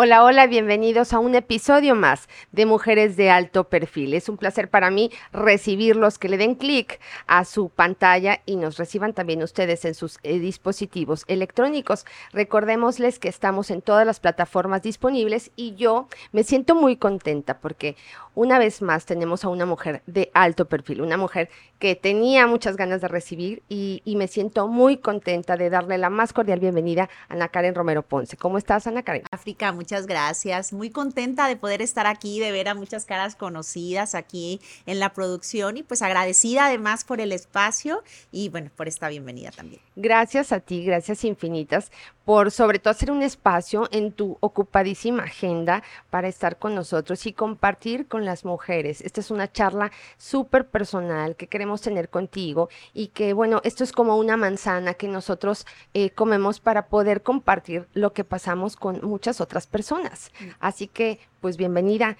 Hola, hola, bienvenidos a un episodio más de Mujeres de Alto Perfil. Es un placer para mí recibirlos, que le den clic a su pantalla y nos reciban también ustedes en sus eh, dispositivos electrónicos. Recordémosles que estamos en todas las plataformas disponibles y yo me siento muy contenta porque una vez más tenemos a una mujer de alto perfil, una mujer que tenía muchas ganas de recibir y, me siento muy contenta de darle la más cordial bienvenida a Ana Karen Romero Ponce. ¿Cómo estás, Ana Karen? África, muchas gracias. Muy contenta de poder estar aquí, de ver a muchas caras conocidas aquí en la producción y pues agradecida además por el espacio y bueno, por esta bienvenida también. Gracias a ti, gracias infinitas por sobre todo hacer un espacio en tu ocupadísima agenda para estar con nosotros y compartir con las mujeres. Esta es una charla súper personal que queremos tener contigo y que bueno, esto es como una manzana que nosotros eh, comemos para poder compartir lo que pasamos con muchas otras personas. Mm. Así que pues bienvenida.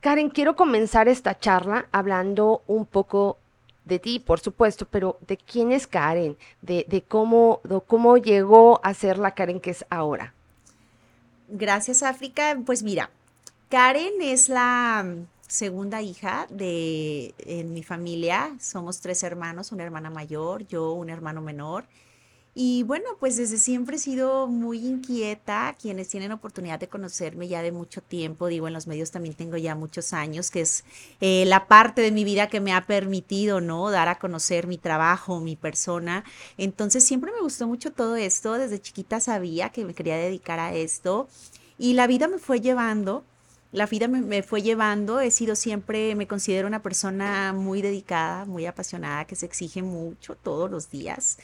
Karen, quiero comenzar esta charla hablando un poco de ti, por supuesto, pero de quién es Karen, de, cómo, cómo llegó a ser la Karen que es ahora. Gracias, África. Pues mira, Karen es la segunda hija de en mi familia. Somos tres hermanos, una hermana mayor, yo un hermano menor. Y bueno, pues desde siempre he sido muy inquieta. Quienes tienen oportunidad de conocerme ya de mucho tiempo, digo, en los medios también tengo ya muchos años, que es eh, la parte de mi vida que me ha permitido, ¿no? Dar a conocer mi trabajo, mi persona. Entonces siempre me gustó mucho todo esto. Desde chiquita sabía que me quería dedicar a esto. Y la vida me fue llevando. La vida me, me, fue llevando, he sido siempre, me considero una persona muy dedicada, muy apasionada, que se exige mucho todos los días.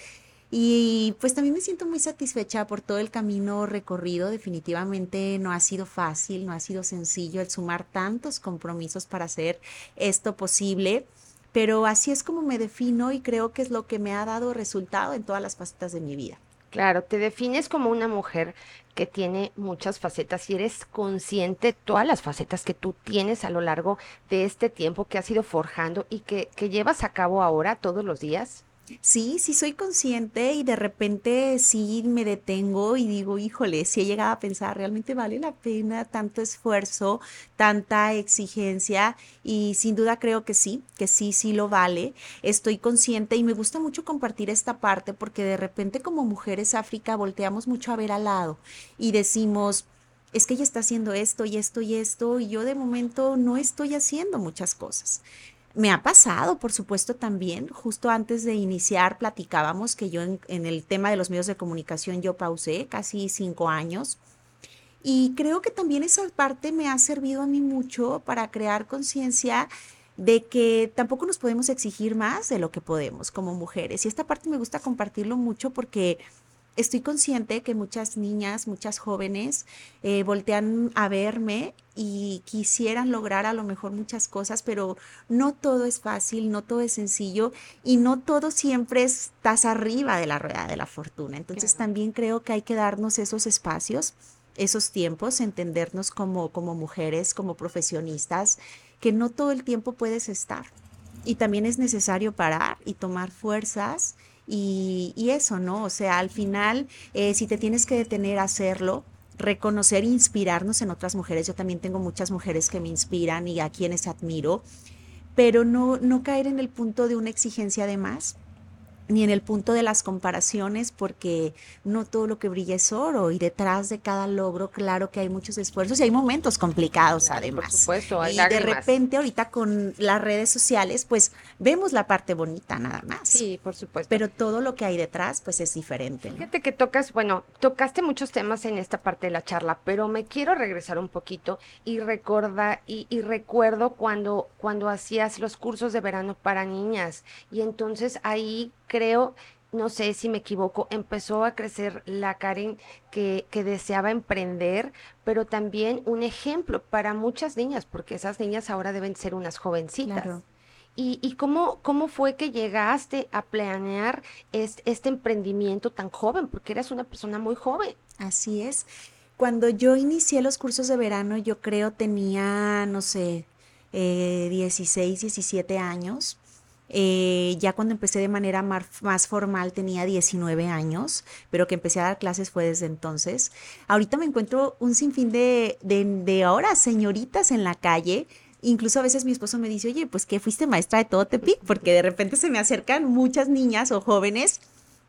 Y pues también me siento muy satisfecha por todo el camino recorrido. Definitivamente no ha sido fácil, no ha sido sencillo el sumar tantos compromisos para hacer esto posible, pero así es como me defino y creo que es lo que me ha dado resultado en todas las facetas de mi vida. Claro, te defines como una mujer que tiene muchas facetas y eres consciente de todas las facetas que tú tienes a lo largo de este tiempo que has ido forjando y que, que llevas a cabo ahora todos los días. Sí, sí soy consciente y de repente sí me detengo y digo, híjole, si he llegado a pensar, realmente vale la pena tanto esfuerzo, tanta exigencia y sin duda creo que sí, que sí, sí lo vale. Estoy consciente y me gusta mucho compartir esta parte porque de repente como mujeres África volteamos mucho a ver al lado y decimos, es que ella está haciendo esto y esto y esto y yo de momento no estoy haciendo muchas cosas. Me ha pasado, por supuesto, también. Justo antes de iniciar platicábamos que yo en, el tema de los medios de comunicación yo pausé casi cinco años. Y creo que también esa parte me ha servido a mí mucho para crear conciencia de que tampoco nos podemos exigir más de lo que podemos como mujeres. Y esta parte me gusta compartirlo mucho porque estoy consciente que muchas niñas, muchas jóvenes eh, voltean a verme y quisieran lograr a lo mejor muchas cosas, pero no todo es fácil, no todo es sencillo y no todo siempre estás arriba de la rueda de la fortuna. Entonces también creo que hay que darnos esos espacios, esos tiempos, entendernos como, como mujeres, como profesionistas, que no todo el tiempo puedes estar. Y también es necesario parar y tomar fuerzas y, eso, ¿no? O sea, al final, eh, si te tienes que detener a hacerlo, reconocer e inspirarnos en otras mujeres. Yo también tengo muchas mujeres que me inspiran y a quienes admiro, pero no, no caer en el punto de una exigencia de más ni en el punto de las comparaciones, porque no todo lo que brilla es oro y detrás de cada logro, claro que hay muchos esfuerzos y hay momentos complicados además. Por supuesto, hay y de repente ahorita con las redes sociales, pues vemos la parte bonita nada más. Sí, por supuesto. Pero todo lo que hay detrás, pues es diferente. Fíjate que tocas, bueno, tocaste muchos temas en esta parte de la charla, pero me quiero regresar un poquito y recuerda y, y recuerdo cuando cuando hacías los cursos de verano para niñas y entonces ahí creo, no sé si me equivoco, empezó a crecer la Karen que, que, deseaba emprender, pero también un ejemplo para muchas niñas, porque esas niñas ahora deben ser unas jovencitas. ¿Y, y cómo, cómo fue que llegaste a planear este, este emprendimiento tan joven? Porque eras una persona muy joven. Así es. Cuando yo inicié los cursos de verano, yo creo tenía, no sé, eh, 16, 17 años Eh, ya cuando empecé de manera más formal tenía 19 años, pero que empecé a dar clases fue desde entonces. Ahorita me encuentro un sinfín de, de, de ahora señoritas en la calle. Incluso a veces mi esposo me dice, oye, pues que fuiste maestra de todo Tepic, porque de repente se me acercan muchas niñas o jóvenes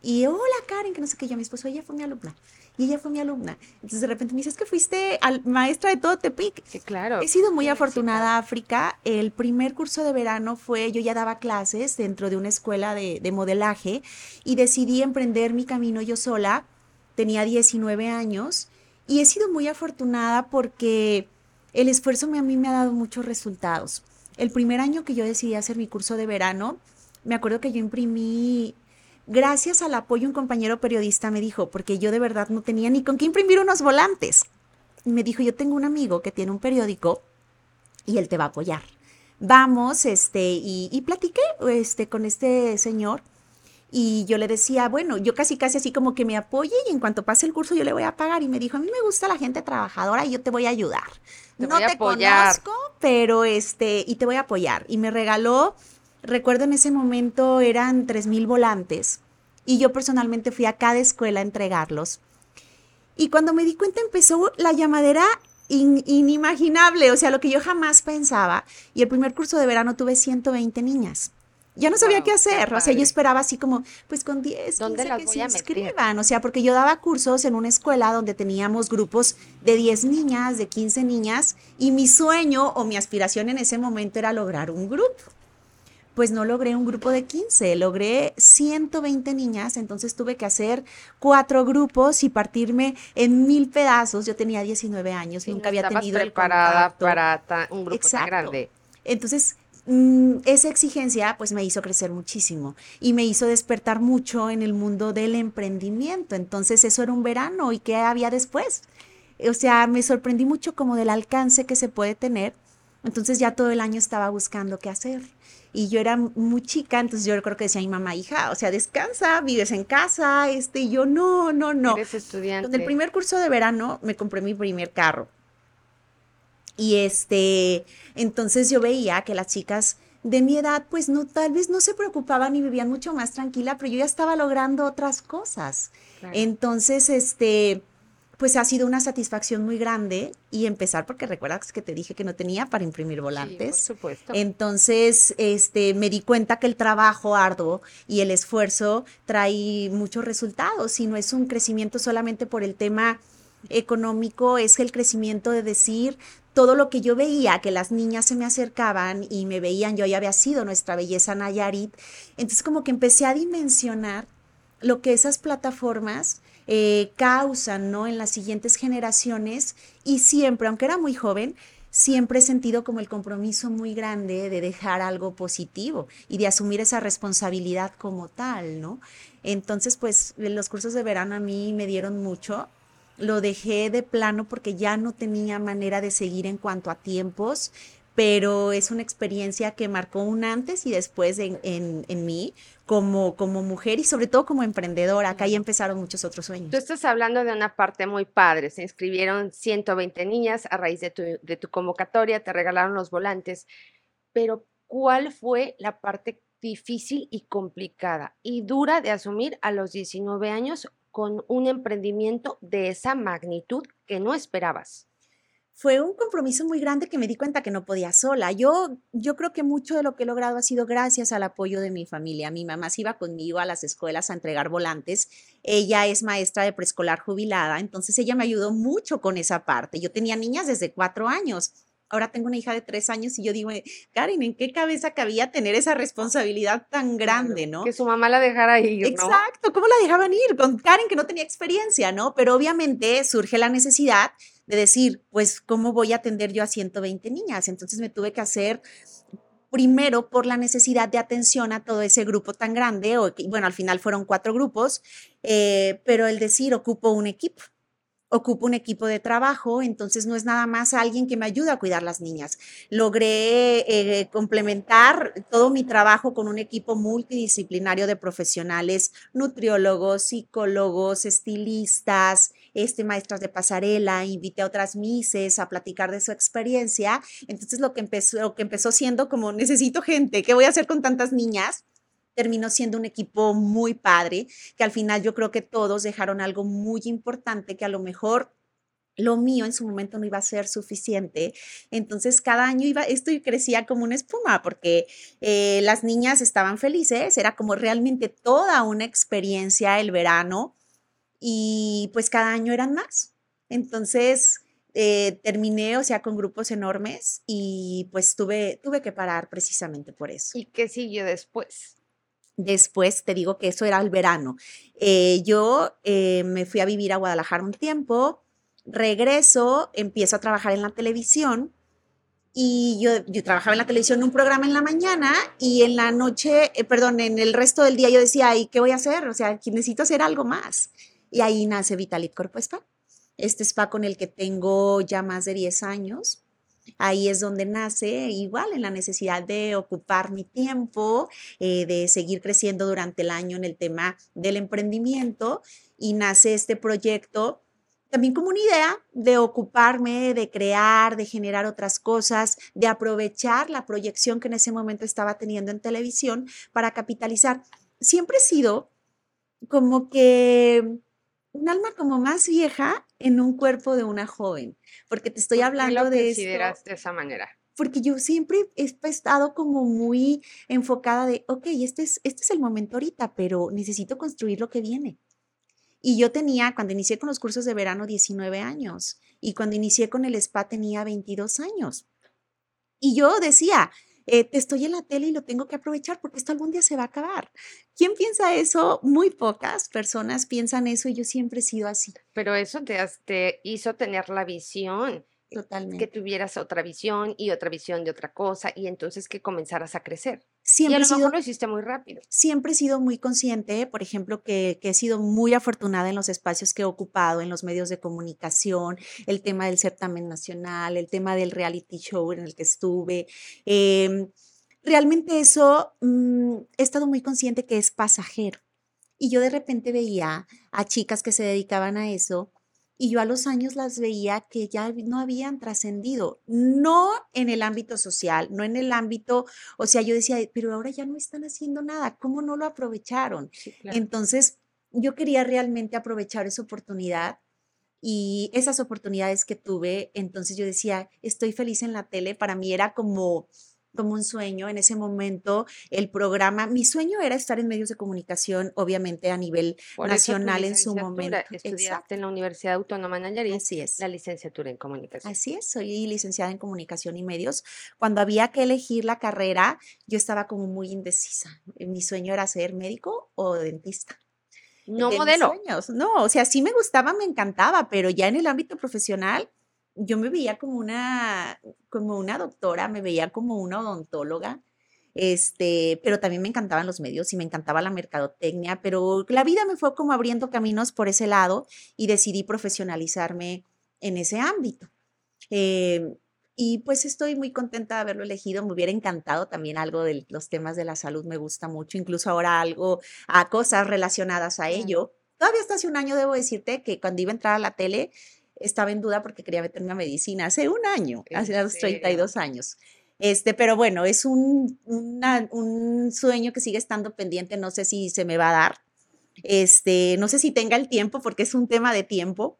y hola Karen, que no sé qué, yo mi esposo, ella fue mi alumna y ella fue mi alumna. Entonces de repente me dice, es que fuiste al, maestra de todo Tepic. Sí, claro. He sido muy afortunada, África. El primer curso de verano fue, yo ya daba clases dentro de una escuela de, de modelaje y decidí emprender mi camino yo sola. Tenía 19 años y he sido muy afortunada porque el esfuerzo a mí me ha dado muchos resultados. El primer año que yo decidí hacer mi curso de verano, me acuerdo que yo imprimí gracias al apoyo un compañero periodista me dijo, porque yo de verdad no tenía ni con qué imprimir unos volantes. me dijo, yo tengo un amigo que tiene un periódico y él te va a apoyar. Vamos, este, y, y platiqué este, con este señor y yo le decía, bueno, yo casi casi así como que me apoye y en cuanto pase el curso yo le voy a pagar. Y me dijo, a mí me gusta la gente trabajadora y yo te voy a ayudar. no te conozco, pero este, y te voy a apoyar. Y me regaló Recuerdo en ese momento eran 3.000 volantes y yo personalmente fui a cada escuela a entregarlos. Y cuando me di cuenta empezó la llamadera inimaginable, o sea, lo que yo jamás pensaba. Y el primer curso de verano tuve 120 niñas. Ya no sabía qué hacer, o sea, yo esperaba así como, pues con 10, 15 las que se inscriban, o sea, porque yo daba cursos en una escuela donde teníamos grupos de 10 niñas, de 15 niñas, y mi sueño o mi aspiración en ese momento era lograr un grupo pues no logré un grupo de 15, logré 120 niñas, entonces tuve que hacer cuatro grupos y partirme en mil pedazos. Yo tenía 19 años, nunca había tenido preparada para un grupo tan grande. Entonces, mm, esa exigencia pues me hizo crecer muchísimo y me hizo despertar mucho en el mundo del emprendimiento. Entonces, eso era un verano y qué había después. O sea, me sorprendí mucho como del alcance que se puede tener. Entonces ya todo el año estaba buscando qué hacer y yo era muy chica, entonces yo creo que decía a mi mamá, hija, o sea, descansa, vives en casa, este, y yo, no, no, no. Eres estudiante. En el primer curso de verano me compré mi primer carro. Y este, entonces yo veía que las chicas de mi edad, pues no, tal vez no se preocupaban y vivían mucho más tranquila, pero yo ya estaba logrando otras cosas. Entonces, este, pues ha sido una satisfacción muy grande y empezar porque recuerdas que te dije que no tenía para imprimir volantes. por supuesto. Entonces, este, me di cuenta que el trabajo arduo y el esfuerzo trae muchos resultados y no es un crecimiento solamente por el tema económico, es el crecimiento de decir todo lo que yo veía, que las niñas se me acercaban y me veían, yo ya había sido nuestra belleza Nayarit, entonces como que empecé a dimensionar lo que esas plataformas eh, causan ¿no? en las siguientes generaciones y siempre, aunque era muy joven, siempre he sentido como el compromiso muy grande de dejar algo positivo y de asumir esa responsabilidad como tal, ¿no? Entonces, pues los cursos de verano a mí me dieron mucho. Lo dejé de plano porque ya no tenía manera de seguir en cuanto a tiempos pero es una experiencia que marcó un antes y después en, en, mí como, como mujer y sobre todo como emprendedora. Acá ya empezaron muchos otros sueños. Tú estás hablando de una parte muy padre. Se inscribieron 120 niñas a raíz de tu, de tu convocatoria, te regalaron los volantes, pero ¿cuál fue la parte difícil y complicada y dura de asumir a los 19 años con un emprendimiento de esa magnitud que no esperabas? Fue un compromiso muy grande que me di cuenta que no podía sola. Yo, yo creo que mucho de lo que he logrado ha sido gracias al apoyo de mi familia. Mi mamá se iba conmigo a las escuelas a entregar volantes. Ella es maestra de preescolar jubilada, entonces ella me ayudó mucho con esa parte. Yo tenía niñas desde cuatro años. Ahora tengo una hija de tres años y yo digo, Karen, ¿en qué cabeza cabía tener esa responsabilidad tan grande, no? Que su mamá la dejara ir, ¿no? Exacto, ¿cómo la dejaban ir? Con Karen que no tenía experiencia, ¿no? Pero obviamente surge la necesidad de decir, pues, ¿cómo voy a atender yo a 120 niñas? Entonces me tuve que hacer primero por la necesidad de atención a todo ese grupo tan grande, o bueno, al final fueron cuatro grupos, eh, pero el decir, ocupo un equipo, ocupo un equipo de trabajo, entonces no es nada más alguien que me ayuda a cuidar las niñas. Logré eh, complementar todo mi trabajo con un equipo multidisciplinario de profesionales, nutriólogos, psicólogos, estilistas, este, maestras de pasarela, invité a otras mises a platicar de su experiencia. Entonces lo que empezó, lo que empezó siendo como necesito gente, ¿qué voy a hacer con tantas niñas? Terminó siendo un equipo muy padre, que al final yo creo que todos dejaron algo muy importante que a lo mejor lo mío en su momento no iba a ser suficiente. Entonces cada año iba, esto crecía como una espuma porque eh, las niñas estaban felices, era como realmente toda una experiencia el verano y pues cada año eran más. Entonces eh, terminé, o sea, con grupos enormes y pues tuve, tuve que parar precisamente por eso. ¿Y qué siguió después? Después te digo que eso era el verano. Eh, yo me fui a vivir a Guadalajara un tiempo, regreso, empiezo a trabajar en la televisión y yo, trabajaba en la televisión un programa en la mañana y en la noche, eh, perdón, en el resto del día yo decía, ¿y qué voy a hacer? O sea, necesito hacer algo más. Y ahí nace Vitalit Corpo Spa. Este spa con el que tengo ya más de 10 años. Ahí es donde nace igual en la necesidad de ocupar mi tiempo, eh, de seguir creciendo durante el año en el tema del emprendimiento y nace este proyecto también como una idea de ocuparme, de crear, de generar otras cosas, de aprovechar la proyección que en ese momento estaba teniendo en televisión para capitalizar. Siempre he sido como que un alma como más vieja en un cuerpo de una joven, porque te estoy hablando lo de consideras de esa manera? Porque yo siempre he estado como muy enfocada de, ok, este es, este es el momento ahorita, pero necesito construir lo que viene. Y yo tenía, cuando inicié con los cursos de verano, 19 años. Y cuando inicié con el spa tenía 22 años. Y yo decía, eh, estoy en la tele y lo tengo que aprovechar porque esto algún día se va a acabar. ¿Quién piensa eso? Muy pocas personas piensan eso y yo siempre he sido así. Pero eso te, te hizo tener la visión Totalmente. Que tuvieras otra visión y otra visión de otra cosa y entonces que comenzaras a crecer. Siempre y a lo mejor lo hiciste muy rápido. Siempre he sido muy consciente, por ejemplo, que, que, he sido muy afortunada en los espacios que he ocupado, en los medios de comunicación, el tema del certamen nacional, el tema del reality show en el que estuve. Eh, realmente eso mmm, he estado muy consciente que es pasajero. Y yo de repente veía a chicas que se dedicaban a eso y yo a los años las veía que ya no habían trascendido, no en el ámbito social, no en el ámbito, o sea, yo decía, pero ahora ya no están haciendo nada, ¿cómo no lo aprovecharon? Sí, claro. Entonces, yo quería realmente aprovechar esa oportunidad y esas oportunidades que tuve, entonces yo decía, estoy feliz en la tele, para mí era como como un sueño. En ese momento, el programa, mi sueño era estar en medios de comunicación, obviamente a nivel Por nacional en su momento. Estudiaste Exacto. en la Universidad Autónoma de Nayarit. Así es. La licenciatura en comunicación. Así es, soy licenciada en comunicación y medios. Cuando había que elegir la carrera, yo estaba como muy indecisa. Mi sueño era ser médico o dentista. No de modelo. No, o sea, sí me gustaba, me encantaba, pero ya en el ámbito profesional yo me veía como una, como una doctora, me veía como una odontóloga, este, pero también me encantaban los medios y me encantaba la mercadotecnia, pero la vida me fue como abriendo caminos por ese lado y decidí profesionalizarme en ese ámbito. Eh, y pues estoy muy contenta de haberlo elegido. Me hubiera encantado también algo de los temas de la salud, me gusta mucho, incluso ahora algo a cosas relacionadas a ello. Todavía hasta hace un año debo decirte que cuando iba a entrar a la tele, estaba en duda porque quería meterme a medicina hace un año, hace los 32 años. Este, pero bueno, es un, una, un sueño que sigue estando pendiente, no sé si se me va a dar. Este, no sé si tenga el tiempo porque es un tema de tiempo,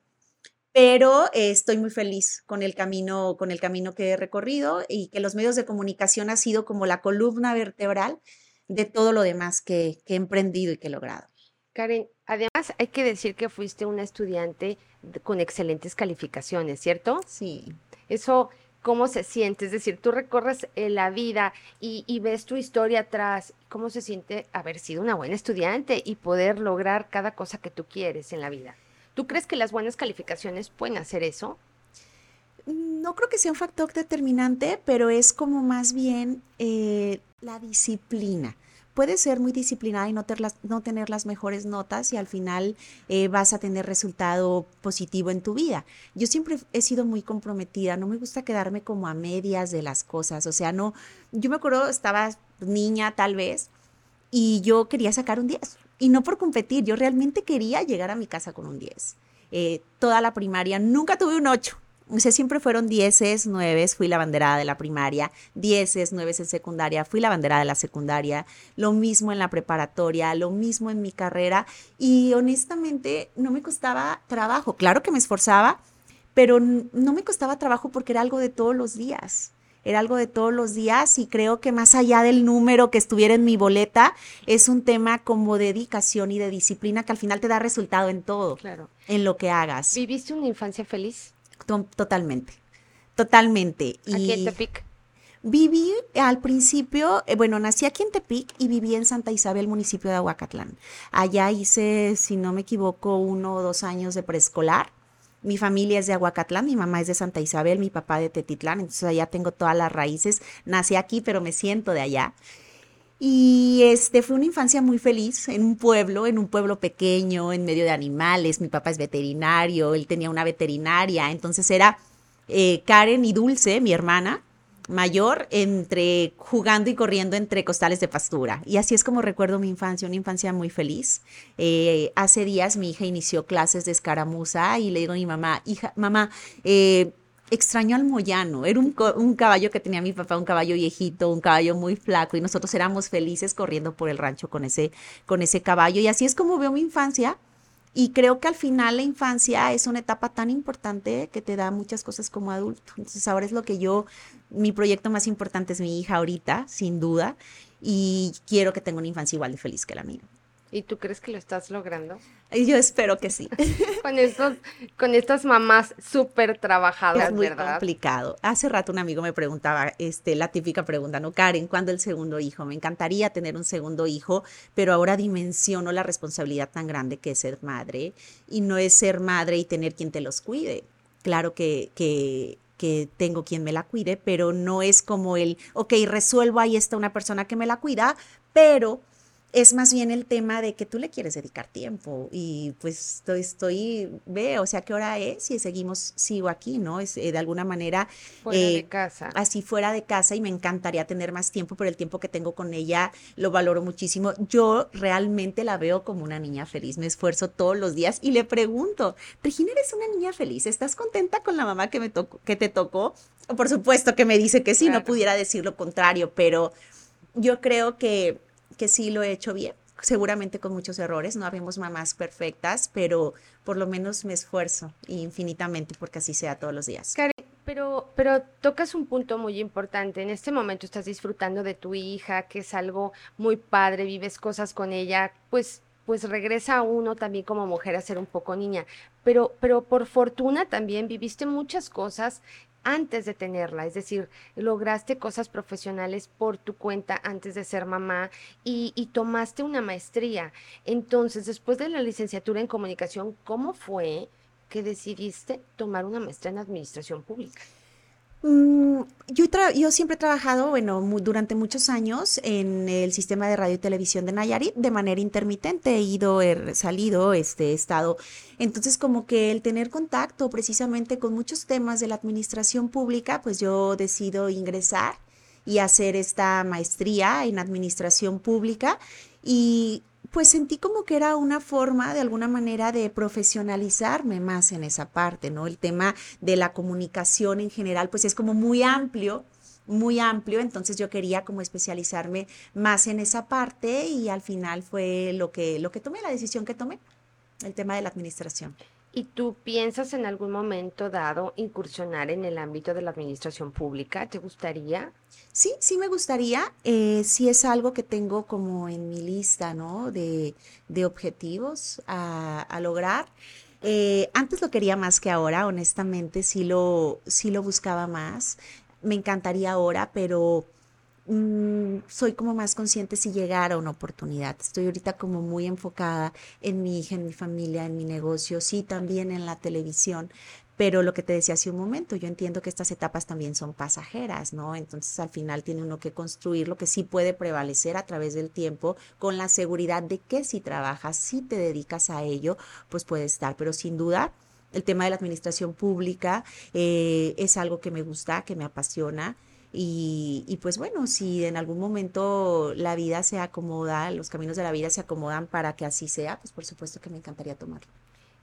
pero eh, estoy muy feliz con el camino con el camino que he recorrido y que los medios de comunicación ha sido como la columna vertebral de todo lo demás que, que he emprendido y que he logrado. Karen, además hay que decir que fuiste una estudiante con excelentes calificaciones, ¿cierto? Sí. Eso, ¿cómo se siente? Es decir, tú recorres eh, la vida y, y, ves tu historia atrás. ¿Cómo se siente haber sido una buena estudiante y poder lograr cada cosa que tú quieres en la vida? ¿Tú crees que las buenas calificaciones pueden hacer eso? No creo que sea un factor determinante, pero es como más bien eh, la disciplina puedes ser muy disciplinada y no, ter las, no tener las mejores notas y al final eh, vas a tener resultado positivo en tu vida. Yo siempre he sido muy comprometida, no me gusta quedarme como a medias de las cosas, o sea, no, yo me acuerdo, estaba niña tal vez y yo quería sacar un 10 y no por competir, yo realmente quería llegar a mi casa con un 10. eh, toda la primaria, nunca tuve un 8. O sea, siempre fueron dieces, nueves, fui la banderada de la primaria, dieces, nueves en secundaria, fui la banderada de la secundaria, lo mismo en la preparatoria, lo mismo en mi carrera y honestamente no me costaba trabajo. Claro que me esforzaba, pero no me costaba trabajo porque era algo de todos los días era algo de todos los días y creo que más allá del número que estuviera en mi boleta, es un tema como dedicación y de disciplina que al final te da resultado en todo, claro. en lo que hagas. ¿Viviste una infancia feliz? Totalmente, totalmente. ¿Aquí en Tepic? Viví al principio, eh, bueno, nací aquí en Tepic y viví en Santa Isabel, municipio de Aguacatlán. Allá hice, si no me equivoco, uno o dos años de preescolar mi familia es de Aguacatlán, mi mamá es de Santa Isabel, mi papá de Tetitlán, entonces allá tengo todas las raíces. Nací aquí, pero me siento de allá. Y este fue una infancia muy feliz en un pueblo, en un pueblo pequeño, en medio de animales. Mi papá es veterinario, él tenía una veterinaria, entonces era eh, Karen y Dulce, mi hermana, mayor entre jugando y corriendo entre costales de pastura. Y así es como recuerdo mi infancia, una infancia muy feliz. Eh, hace días mi hija inició clases de escaramuza y le digo a mi mamá, hija, mamá, eh, extraño al Moyano. Era un, un, caballo que tenía mi papá, un caballo viejito, un caballo muy flaco y nosotros éramos felices corriendo por el rancho con ese, con ese caballo. Y así es como veo mi infancia y creo que al final la infancia es una etapa tan importante que te da muchas cosas como adulto. Entonces ahora es lo que yo, mi proyecto más importante es mi hija ahorita, sin duda, y quiero que tenga una infancia igual de feliz que la mía. ¿Y tú crees que lo estás logrando? Yo espero que sí. con, estos, con estas mamás súper trabajadas, es muy complicado. Hace rato un amigo me preguntaba, este, la típica pregunta, ¿no? Karen, ¿cuándo el segundo hijo? Me encantaría tener un segundo hijo, pero ahora dimensiono la responsabilidad tan grande que es ser madre. Y no es ser madre y tener quien te los cuide. Claro que, que que tengo quien me la cuide, pero no es como el, ok, resuelvo, ahí está una persona que me la cuida, pero es más bien el tema de que tú le quieres dedicar tiempo y pues estoy, estoy ve, o sea, ¿qué hora es? Y seguimos, sigo aquí, ¿no? Es eh, de alguna manera... Fuera de eh, casa. Así fuera de casa y me encantaría tener más tiempo, pero el tiempo que tengo con ella lo valoro muchísimo. Yo realmente la veo como una niña feliz, me esfuerzo todos los días y le pregunto, Regina, ¿eres una niña feliz? ¿Estás contenta con la mamá que, me tocó, que te tocó? Por supuesto que me dice que sí, no pudiera decir lo contrario, pero yo creo que que sí lo he hecho bien, seguramente con muchos errores, no habemos mamás perfectas, pero por lo menos me esfuerzo infinitamente porque así sea todos los días. Karen, pero, pero tocas un punto muy importante. En este momento estás disfrutando de tu hija, que es algo muy padre, vives cosas con ella, pues pues regresa uno también como mujer a ser un poco niña. Pero, pero por fortuna también viviste muchas cosas antes de tenerla, es decir, lograste cosas profesionales por tu cuenta antes de ser mamá y, tomaste una maestría. Entonces, después de la licenciatura en comunicación, ¿cómo fue que decidiste tomar una maestría en administración pública? Mm, yo, siempre he trabajado, bueno, durante muchos años en el sistema de radio y televisión de Nayarit de manera intermitente. He ido, he salido, este, he estado. Entonces, como que el tener contacto precisamente con muchos temas de la administración pública, pues yo decido ingresar y hacer esta maestría en administración pública. Y pues sentí como que era una forma de alguna manera de profesionalizarme más en esa parte, ¿no? El tema de la comunicación en general, pues es como muy amplio, muy amplio, entonces yo quería como especializarme más en esa parte y al final fue lo que, lo que tomé, la decisión que tomé, el tema de la administración. ¿Y tú piensas en algún momento dado incursionar en el ámbito de la administración pública? ¿Te gustaría? Sí, sí me gustaría. Eh, sí es algo que tengo como en mi lista, ¿no? De, de objetivos a, lograr. Eh, antes lo quería más que ahora, honestamente, sí lo, sí lo buscaba más. Me encantaría ahora, pero Mm, soy como más consciente si llegara una oportunidad. Estoy ahorita como muy enfocada en mi hija, en mi familia, en mi negocio, sí, también en la televisión. Pero lo que te decía hace un momento, yo entiendo que estas etapas también son pasajeras, ¿no? Entonces al final tiene uno que construir lo que sí puede prevalecer a través del tiempo con la seguridad de que si trabajas, si te dedicas a ello, pues puede estar. Pero sin duda, el tema de la administración pública eh, es algo que me gusta, que me apasiona y, pues bueno, si en algún momento la vida se acomoda, los caminos de la vida se acomodan para que así sea, pues por supuesto que me encantaría tomarlo.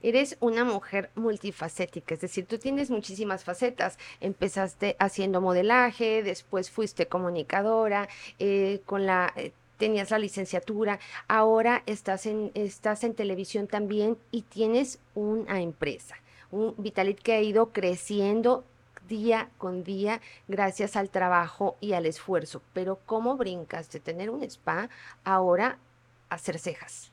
Eres una mujer multifacética, es decir, tú tienes muchísimas facetas. Empezaste haciendo modelaje, después fuiste comunicadora, eh, con la... Eh, tenías la licenciatura, ahora estás en, estás en televisión también y tienes una empresa, un Vitalit que ha ido creciendo día con día gracias al trabajo y al esfuerzo. Pero ¿cómo brincas de tener un spa ahora a hacer cejas?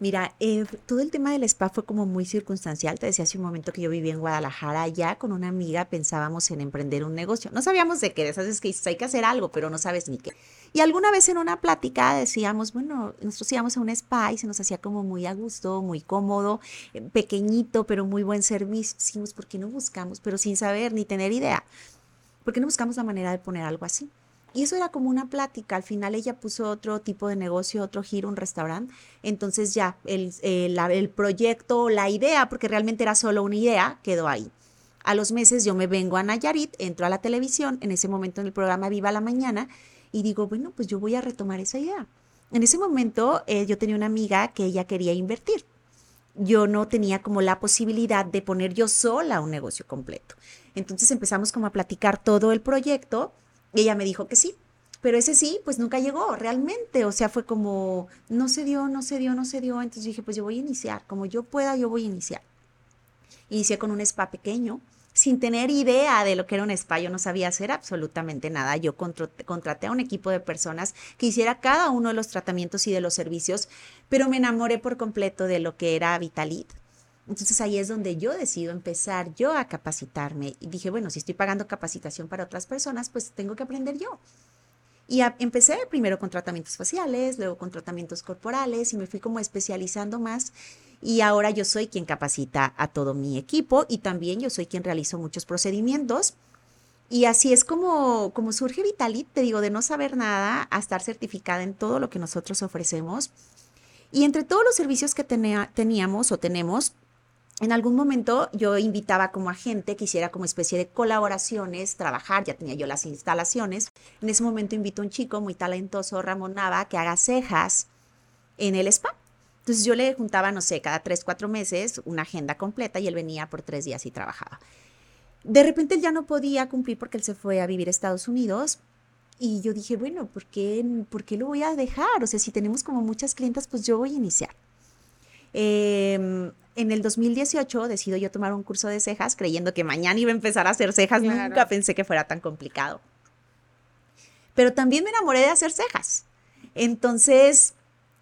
Mira, eh, todo el tema del spa fue como muy circunstancial. Te decía hace un momento que yo vivía en Guadalajara, ya con una amiga pensábamos en emprender un negocio. No sabíamos de qué, sabes que hay que hacer algo, pero no sabes ni qué. Y alguna vez en una plática decíamos, bueno, nosotros íbamos a un spa y se nos hacía como muy a gusto, muy cómodo, eh, pequeñito, pero muy buen servicio. Decimos, ¿por qué no buscamos? Pero sin saber ni tener idea. ¿Por qué no buscamos la manera de poner algo así? Y eso era como una plática. Al final ella puso otro tipo de negocio, otro giro, un restaurante. Entonces ya el, el, proyecto, la idea, porque realmente era solo una idea, quedó ahí. A los meses yo me vengo a Nayarit, entro a la televisión, en ese momento en el programa Viva la Mañana, y digo, bueno, pues yo voy a retomar esa idea. En ese momento eh, yo tenía una amiga que ella quería invertir. Yo no tenía como la posibilidad de poner yo sola un negocio completo. Entonces empezamos como a platicar todo el proyecto y ella me dijo que sí, pero ese sí, pues nunca llegó realmente. O sea, fue como, no se dio, no se dio, no se dio. Entonces dije, pues yo voy a iniciar, como yo pueda, yo voy a iniciar. Inicié con un spa pequeño, sin tener idea de lo que era un spa. Yo no sabía hacer absolutamente nada. Yo contraté a un equipo de personas que hiciera cada uno de los tratamientos y de los servicios, pero me enamoré por completo de lo que era Vitalit entonces ahí es donde yo decido empezar yo a capacitarme. Y dije, bueno, si estoy pagando capacitación para otras personas, pues tengo que aprender yo. Y empecé primero con tratamientos faciales, luego con tratamientos corporales y me fui como especializando más. Y ahora yo soy quien capacita a todo mi equipo y también yo soy quien realizo muchos procedimientos. Y así es como, como surge Vitalit, te digo, de no saber nada a estar certificada en todo lo que nosotros ofrecemos. Y entre todos los servicios que tenía, teníamos o tenemos, en algún momento yo invitaba como a gente que hiciera como especie de colaboraciones, trabajar, ya tenía yo las instalaciones. En ese momento invito a un chico muy talentoso, Ramón Nava, que haga cejas en el spa. Entonces yo le juntaba, no sé, cada tres, cuatro meses una agenda completa y él venía por tres días y trabajaba. De repente él ya no podía cumplir porque él se fue a vivir a Estados Unidos. Y yo dije, bueno, ¿por qué, ¿por qué lo voy a dejar? O sea, si tenemos como muchas clientas, pues yo voy a iniciar. Eh, en el 2018 decido yo tomar un curso de cejas creyendo que mañana iba a empezar a hacer cejas. Nunca pensé que fuera tan complicado. Pero también me enamoré de hacer cejas. Entonces,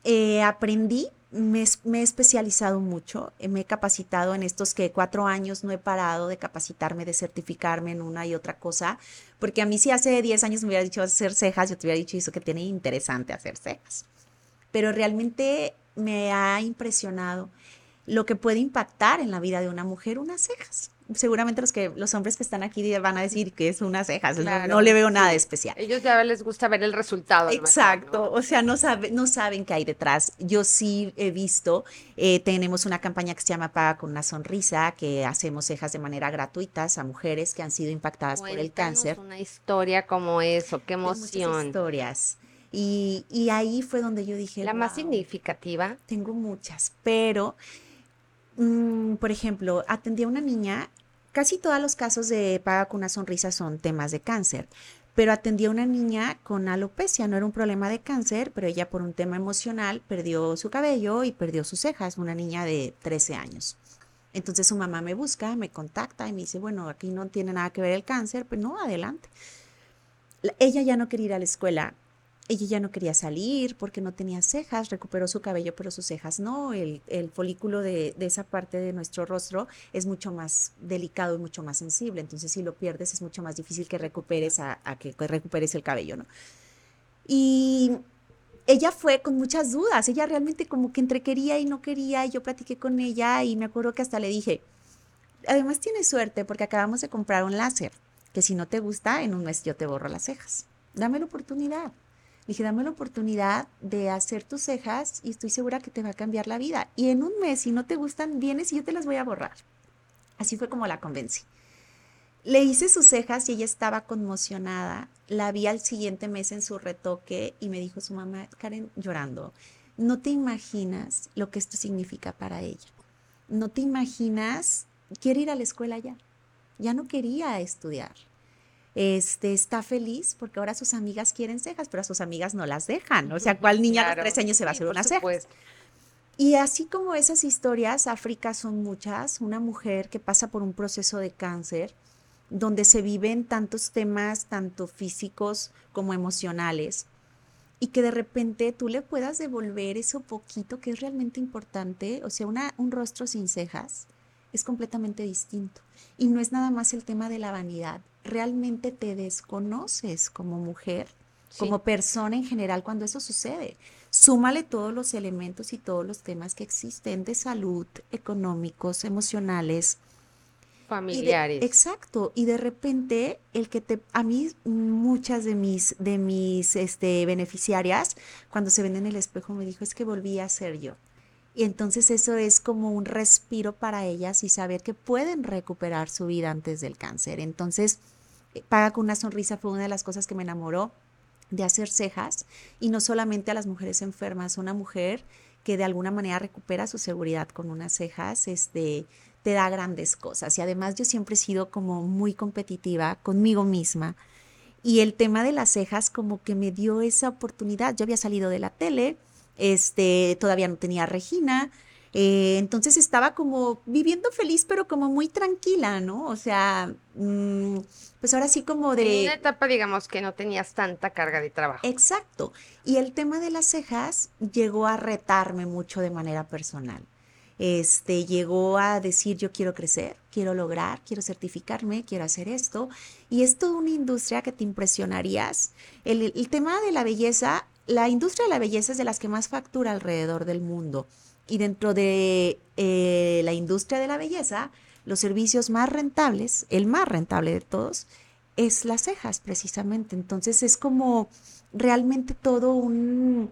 eh, aprendí, me, he especializado mucho, eh, me he capacitado en estos que cuatro años no he parado de capacitarme, de certificarme en una y otra cosa, porque a mí si hace diez años me hubiera dicho hacer cejas, yo te hubiera dicho eso que tiene interesante hacer cejas. Pero realmente me ha impresionado lo que puede impactar en la vida de una mujer unas cejas. Seguramente los que los hombres que están aquí van a decir que es unas cejas, no, le veo nada de especial. Ellos ya les gusta ver el resultado. Exacto, o sea, no, sabe, no saben qué hay detrás. Yo sí he visto, eh, tenemos una campaña que se llama Paga con una sonrisa, que hacemos cejas de manera gratuita a mujeres que han sido impactadas por el cáncer. Una historia como eso, qué emoción. historias. Y, y, ahí fue donde yo dije. La más significativa. Tengo muchas, pero Mm, por ejemplo, atendí a una niña, casi todos los casos de paga con una sonrisa son temas de cáncer, pero atendí a una niña con alopecia, no era un problema de cáncer, pero ella por un tema emocional perdió su cabello y perdió sus cejas, una niña de 13 años. Entonces su mamá me busca, me contacta y me dice, bueno, aquí no tiene nada que ver el cáncer, pues no, adelante. Ella ya no quería ir a la escuela, ella ya no quería salir porque no tenía cejas, recuperó su cabello, pero sus cejas no. El, folículo de, esa parte de nuestro rostro es mucho más delicado y mucho más sensible. Entonces, si lo pierdes, es mucho más difícil que recuperes a, que, recuperes el cabello, ¿no? Y ella fue con muchas dudas. Ella realmente como que entre quería y no quería. Y yo platiqué con ella y me acuerdo que hasta le dije, además tienes suerte porque acabamos de comprar un láser, que si no te gusta, en un mes yo te borro las cejas. Dame la oportunidad dije, dame la oportunidad de hacer tus cejas y estoy segura que te va a cambiar la vida. Y en un mes, si no te gustan, vienes y yo te las voy a borrar. Así fue como la convencí. Le hice sus cejas y ella estaba conmocionada. La vi al siguiente mes en su retoque y me dijo su mamá, Karen, llorando, no te imaginas lo que esto significa para ella. no te imaginas, quiere ir a la escuela ya, ya no quería estudiar. Este, está feliz porque ahora sus amigas quieren cejas, pero a sus amigas no las dejan. O sea, ¿cuál niña a los tres años se va a hacer una ceja? Y así como esas historias, África son muchas. Una mujer que pasa por un proceso de cáncer, donde se viven tantos temas, tanto físicos como emocionales, y que de repente tú le puedas devolver eso poquito que es realmente importante, o sea, una, un rostro sin cejas es completamente distinto. Y no es nada más el tema de la vanidad, realmente te desconoces como mujer, como persona en general cuando eso sucede. Súmale todos los elementos y todos los temas que existen de salud, económicos, emocionales, familiares. exacto, y de repente el que te a mí muchas de mis de mis este beneficiarias cuando se ven en el espejo me dijo, "Es que volví a ser yo." Y entonces eso es como un respiro para ellas y saber que pueden recuperar su vida antes del cáncer. Entonces, Paga con una sonrisa fue una de las cosas que me enamoró de hacer cejas y no solamente a las mujeres enfermas, una mujer que de alguna manera recupera su seguridad con unas cejas, este, te da grandes cosas. Y además yo siempre he sido como muy competitiva conmigo misma. Y el tema de las cejas como que me dio esa oportunidad. Yo había salido de la tele, este, todavía no tenía Regina, eh, entonces estaba como viviendo feliz, pero como muy tranquila, ¿no? O sea, mm, pues ahora sí como de... En una etapa, digamos, que no tenías tanta carga de trabajo. Exacto. Y el tema de las cejas llegó a retarme mucho de manera personal este, llegó a decir yo quiero crecer, quiero lograr, quiero certificarme, quiero hacer esto. Y es toda una industria que te impresionarías. El, tema de la belleza, la industria de la belleza es de las que más factura alrededor del mundo. Y dentro de eh, la industria de la belleza, los servicios más rentables, el más rentable de todos, es las cejas precisamente. Entonces es como realmente todo un,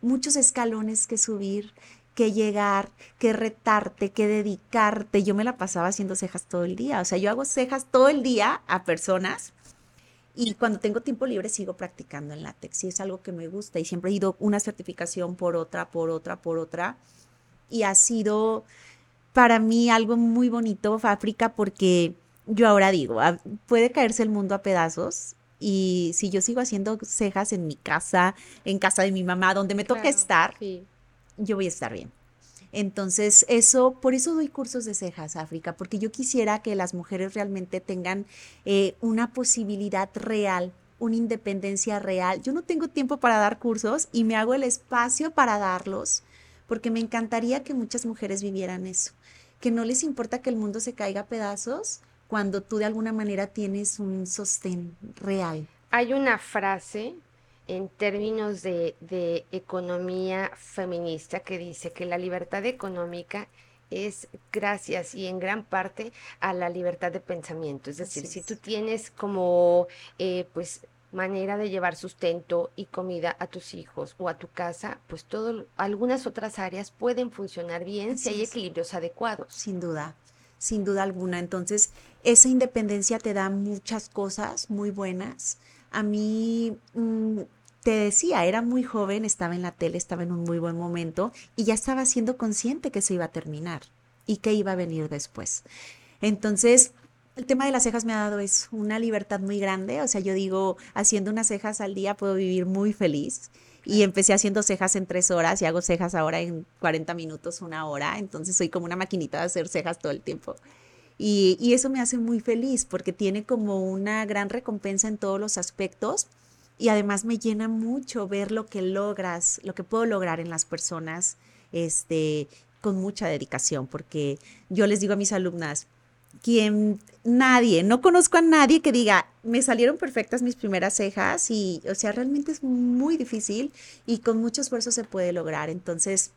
muchos escalones que subir que llegar, que retarte, que dedicarte. Yo me la pasaba haciendo cejas todo el día. O sea, yo hago cejas todo el día a personas y cuando tengo tiempo libre sigo practicando en látex y es algo que me gusta y siempre he ido una certificación por otra, por otra, por otra. Y ha sido para mí algo muy bonito, África, porque yo ahora digo, ah, puede caerse el mundo a pedazos y si yo sigo haciendo cejas en mi casa, en casa de mi mamá, donde me toque estar, yo voy a estar bien. Entonces, eso, por eso doy cursos de cejas, África, porque yo quisiera que las mujeres realmente tengan eh, una posibilidad real, una independencia real. Yo no tengo tiempo para dar cursos y me hago el espacio para darlos, porque me encantaría que muchas mujeres vivieran eso, que no les importa que el mundo se caiga a pedazos cuando tú de alguna manera tienes un sostén real. Hay una frase en términos de, economía feminista que dice que la libertad económica es gracias y en gran parte a la libertad de pensamiento. Es decir, si tú tienes como eh, pues manera de llevar sustento y comida a tus hijos o a tu casa, pues todo, algunas otras áreas pueden funcionar bien si hay equilibrios adecuados. Sin duda, sin duda alguna. Entonces, esa independencia te da muchas cosas muy buenas a mí, mm, te decía, era muy joven, estaba en la tele, estaba en un muy buen momento y ya estaba siendo consciente que se iba a terminar y que iba a venir después. Entonces, el tema de las cejas me ha dado es una libertad muy grande, o sea, yo digo, haciendo unas cejas al día puedo vivir muy feliz. Y empecé haciendo cejas en tres horas y hago cejas ahora en 40 minutos, una hora. Entonces soy como una maquinita de hacer cejas todo el tiempo. Y, eso me hace muy feliz porque tiene como una gran recompensa en todos los aspectos y además me llena mucho ver lo que logras, lo que puedo lograr en las personas este, con mucha dedicación, porque yo les digo a mis alumnas, quien nadie, no conozco a nadie que diga, me salieron perfectas mis primeras cejas y, o sea, realmente es muy difícil y con mucho esfuerzo se puede lograr. Entonces,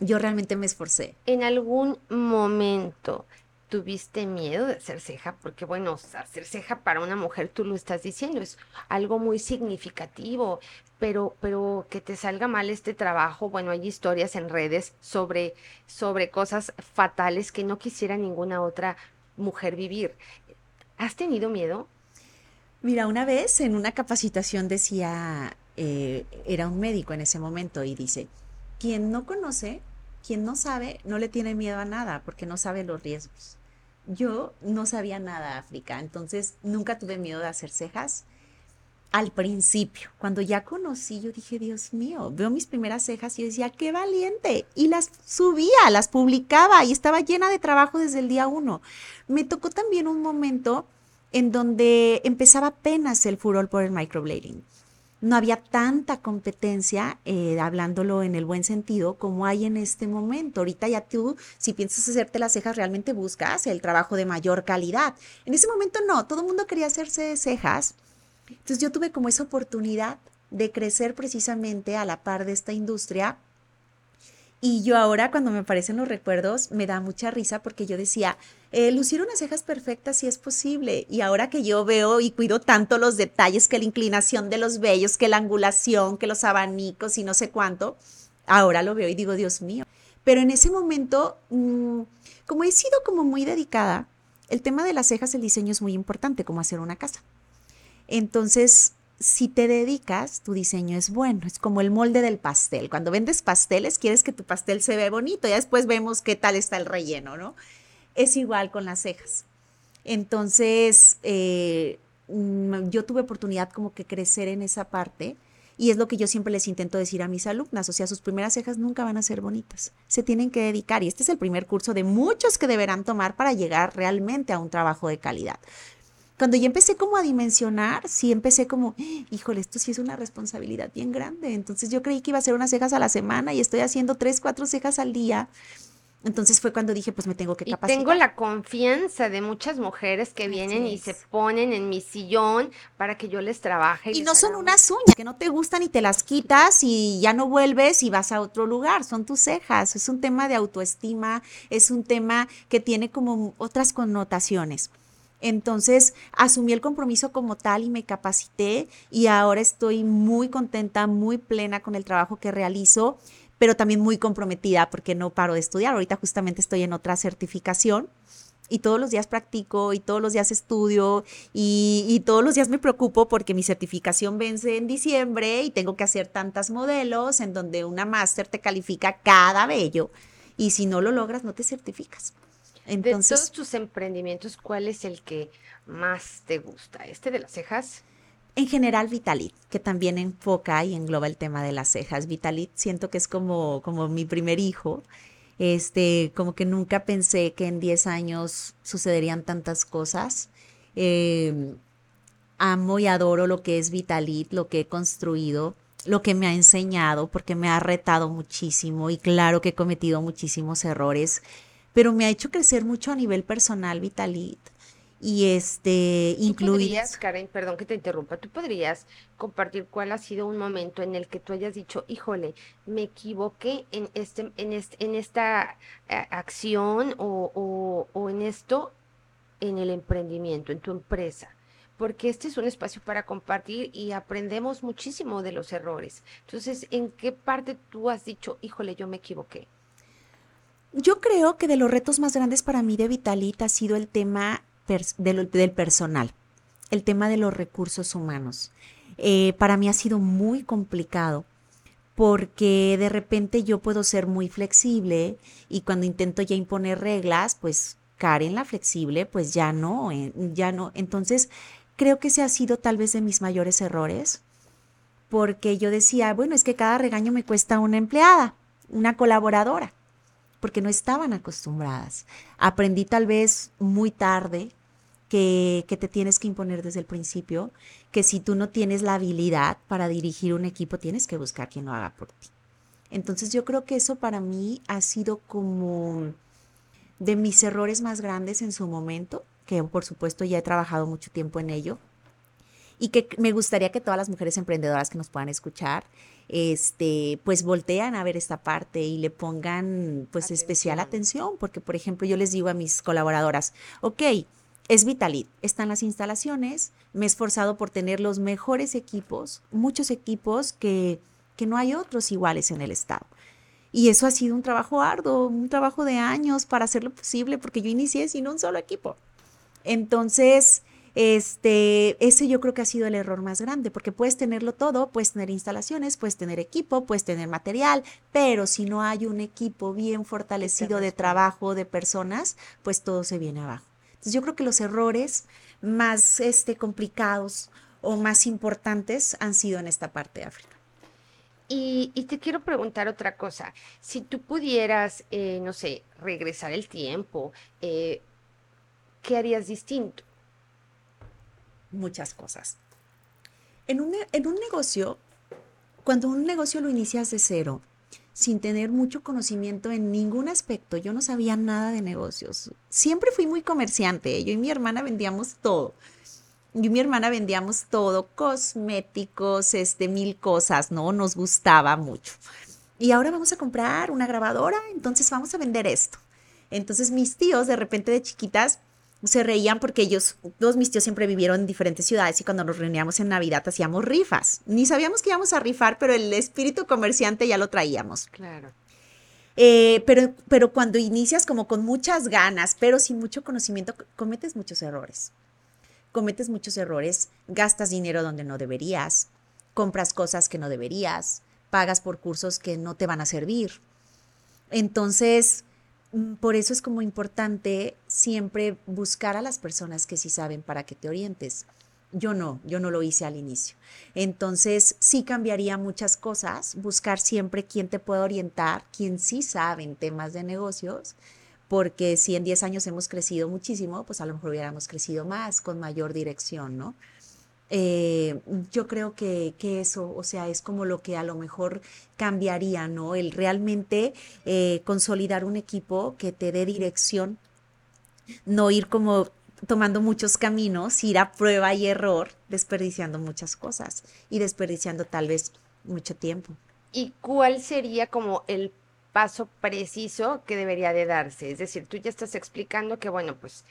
yo realmente me esforcé. En algún momento tuviste miedo de hacer ceja? Porque bueno, hacer ceja para una mujer, tú lo estás diciendo, es algo muy significativo, pero, pero que te salga mal este trabajo, bueno, hay historias en redes sobre, sobre cosas fatales que no quisiera ninguna otra mujer vivir. ¿Has tenido miedo? Mira, una vez en una capacitación decía, eh, era un médico en ese momento y dice, quien no conoce quien no sabe no le tiene miedo a nada porque no sabe los riesgos. Yo no sabía nada África, entonces nunca tuve miedo de hacer cejas. Al principio, cuando ya conocí, yo dije, Dios mío, veo mis primeras cejas y decía, qué valiente. Y las subía, las publicaba y estaba llena de trabajo desde el día uno. Me tocó también un momento en donde empezaba apenas el furor por el microblading no había tanta competencia, eh, hablándolo en el buen sentido, como hay en este momento. Ahorita ya tú, si piensas hacerte las cejas, realmente buscas el trabajo de mayor calidad. En ese momento no, todo el mundo quería hacerse cejas. Entonces yo tuve como esa oportunidad de crecer precisamente a la par de esta industria y yo ahora cuando me aparecen los recuerdos me da mucha risa porque yo decía, eh, lucir unas cejas perfectas sí es posible. Y ahora que yo veo y cuido tanto los detalles, que la inclinación de los vellos, que la angulación, que los abanicos y no sé cuánto, ahora lo veo y digo, Dios mío. Pero en ese momento, mm, como he sido como muy dedicada, el tema de las cejas, el diseño es muy importante, como hacer una casa. Entonces, si te dedicas, tu diseño es bueno. Es como el molde del pastel. Cuando vendes pasteles, quieres que tu pastel se vea bonito. Ya después vemos qué tal está el relleno, ¿no? Es igual con las cejas. Entonces, eh, mm, yo tuve oportunidad como que crecer en esa parte. Y es lo que yo siempre les intento decir a mis alumnas, o sea, sus primeras cejas nunca van a ser bonitas, se tienen que dedicar y este es el primer curso de muchos que deberán tomar para llegar realmente a un trabajo de calidad cuando yo empecé como a dimensionar, sí empecé como, híjole, esto sí es una responsabilidad bien grande. Entonces yo creí que iba a hacer unas cejas a la semana y estoy haciendo tres, cuatro cejas al día. Entonces fue cuando dije, pues me tengo que capacitar. Y tengo la confianza de muchas mujeres que vienen y se ponen en mi sillón para que yo les trabaje. Y, no son unas uñas que no te gustan y te las quitas y ya no vuelves y vas a otro lugar. Son tus cejas. Es un tema de autoestima, es un tema que tiene como otras connotaciones. Entonces asumí el compromiso como tal y me capacité y ahora estoy muy contenta, muy plena con el trabajo que realizo, pero también muy comprometida porque no paro de estudiar. Ahorita justamente estoy en otra certificación y todos los días practico y todos los días estudio y, todos los días me preocupo porque mi certificación vence en diciembre y tengo que hacer tantas modelos en donde una máster te califica cada bello y si no lo logras no te certificas. Entonces, de todos tus emprendimientos, ¿cuál es el que más te gusta? ¿Este de las cejas? En general, Vitalit, que también enfoca y engloba el tema de las cejas. Vitalit siento que es como, como mi primer hijo. Este, como que nunca pensé que en 10 años sucederían tantas cosas. Em, amo y adoro lo que es Vitalit, lo que he construido, lo que me ha enseñado, porque me ha retado muchísimo y claro que he cometido muchísimos errores pero me ha hecho crecer mucho a nivel personal, Vitalit. Y este, incluir. podrías, Karen, perdón que te interrumpa, tú podrías compartir cuál ha sido un momento en el que tú hayas dicho, híjole, me equivoqué en, este, en, este, en esta eh, acción o, o, o en esto, en el emprendimiento, en tu empresa porque este es un espacio para compartir y aprendemos muchísimo de los errores. Entonces, ¿en qué parte tú has dicho, híjole, yo me equivoqué? Yo creo que de los retos más grandes para mí de Vitalit ha sido el tema del personal, el tema de los recursos humanos. Eh, para mí ha sido muy complicado porque de repente yo puedo ser muy flexible y cuando intento ya imponer reglas, pues Karen la flexible, pues ya no, eh, ya no. Entonces, creo que ese ha sido tal vez de mis mayores errores, porque yo decía, bueno, es que cada regaño me cuesta una empleada, una colaboradora porque no estaban acostumbradas. Aprendí tal vez muy tarde que, que, te tienes que imponer desde el principio, que si tú no tienes la habilidad para dirigir un equipo, tienes que buscar quien lo haga por ti. Entonces yo creo que eso para mí ha sido como de mis errores más grandes en su momento, que por supuesto ya he trabajado mucho tiempo en ello, y que me gustaría que todas las mujeres emprendedoras que nos puedan escuchar este, pues voltean a ver esta parte y le pongan pues especial atención, porque por ejemplo yo les digo a mis colaboradoras, ok, es Vitalit, están las instalaciones, me he esforzado por tener los mejores equipos, muchos equipos que, que no hay otros iguales en el estado. Y eso ha sido un trabajo arduo, un trabajo de años para hacerlo posible, porque yo inicié sin un solo equipo. Entonces, Este, ese yo creo que ha sido el error más grande, porque puedes tenerlo todo, puedes tener instalaciones, puedes tener equipo, puedes tener material, pero si no hay un equipo bien fortalecido de trabajo, de personas, pues todo se viene abajo. Entonces yo creo que los errores más este, complicados o más importantes han sido en esta parte de África. Y, te quiero preguntar otra cosa. Si tú pudieras, eh, no sé, regresar el tiempo, eh, ¿qué harías distinto? Muchas cosas. En un, en un negocio, cuando un negocio lo inicias de cero, sin tener mucho conocimiento en ningún aspecto. Yo no sabía nada de negocios. Siempre fui muy comerciante. Yo y mi hermana vendíamos todo. Yo y mi hermana vendíamos todo, cosméticos, este, mil cosas, ¿no? Nos gustaba mucho. Y ahora vamos a comprar una grabadora, entonces vamos a vender esto. Entonces mis tíos de repente de chiquitas se reían porque ellos, todos mis tíos siempre vivieron en diferentes ciudades y cuando nos reuníamos en Navidad hacíamos rifas. Ni sabíamos que íbamos a rifar, pero el espíritu comerciante ya lo traíamos. Claro. Eh, pero, pero cuando inicias como con muchas ganas, pero sin mucho conocimiento, cometes muchos errores. Cometes muchos errores, gastas dinero donde no deberías, compras cosas que no deberías, pagas por cursos que no te van a servir. Entonces, por eso es como importante siempre buscar a las personas que sí saben para que te orientes. Yo no, yo no lo hice al inicio. Entonces sí cambiaría muchas cosas, buscar siempre quién te puede orientar, quién sí sabe en temas de negocios, porque si en 10 años hemos crecido muchísimo, pues a lo mejor hubiéramos crecido más, con mayor dirección, ¿no? Eh, yo creo que, eso, o sea, es como lo que a lo mejor cambiaría, ¿no? El realmente eh, consolidar un equipo que te dé dirección, no ir como tomando muchos caminos, ir a prueba y error, desperdiciando muchas cosas y desperdiciando tal vez mucho tiempo. ¿Y cuál sería como el paso preciso que debería de darse? Es decir, tú ya estás explicando que, bueno, pues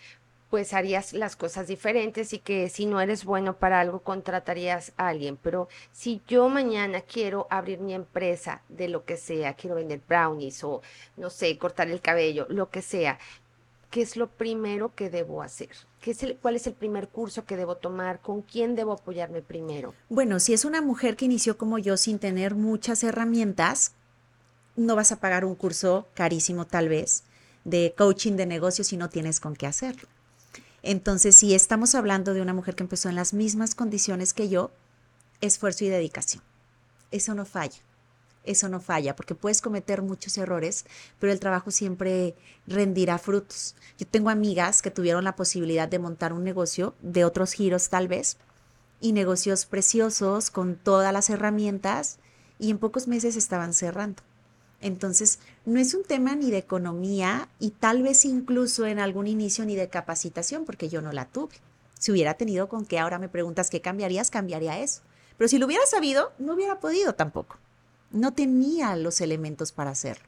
pues harías las cosas diferentes y que si no eres bueno para algo contratarías a alguien. Pero si yo mañana quiero abrir mi empresa de lo que sea, quiero vender brownies o no sé, cortar el cabello, lo que sea, ¿qué es lo primero que debo hacer? ¿Qué es el, ¿Cuál es el primer curso que debo tomar? ¿Con quién debo apoyarme primero? Bueno, si es una mujer que inició como yo sin tener muchas herramientas, no vas a pagar un curso carísimo tal vez de coaching de negocios si no tienes con qué hacerlo. Entonces, si estamos hablando de una mujer que empezó en las mismas condiciones que yo, esfuerzo y dedicación. Eso no falla. Eso no falla, porque puedes cometer muchos errores, pero el trabajo siempre rendirá frutos. Yo tengo amigas que tuvieron la posibilidad de montar un negocio de otros giros tal vez, y negocios preciosos con todas las herramientas, y en pocos meses estaban cerrando. Entonces, no es un tema ni de economía y tal vez incluso en algún inicio ni de capacitación, porque yo no la tuve. Si hubiera tenido con qué ahora me preguntas qué cambiarías, cambiaría eso. Pero si lo hubiera sabido, no hubiera podido tampoco. No tenía los elementos para hacerlo.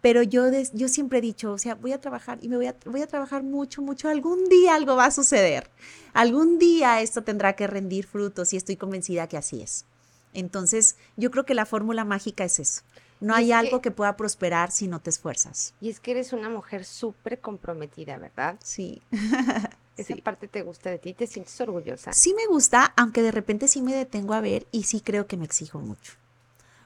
Pero yo, yo siempre he dicho, o sea, voy a trabajar y me voy a, voy a trabajar mucho, mucho. Algún día algo va a suceder. Algún día esto tendrá que rendir frutos y estoy convencida que así es. Entonces, yo creo que la fórmula mágica es eso no hay algo que, pueda prosperar si no te esfuerzas. Y es que eres una mujer súper comprometida, ¿verdad? Sí. Esa parte te gusta de ti, te sientes orgullosa. Sí me gusta, aunque de repente sí me detengo a ver y sí creo que me exijo mucho.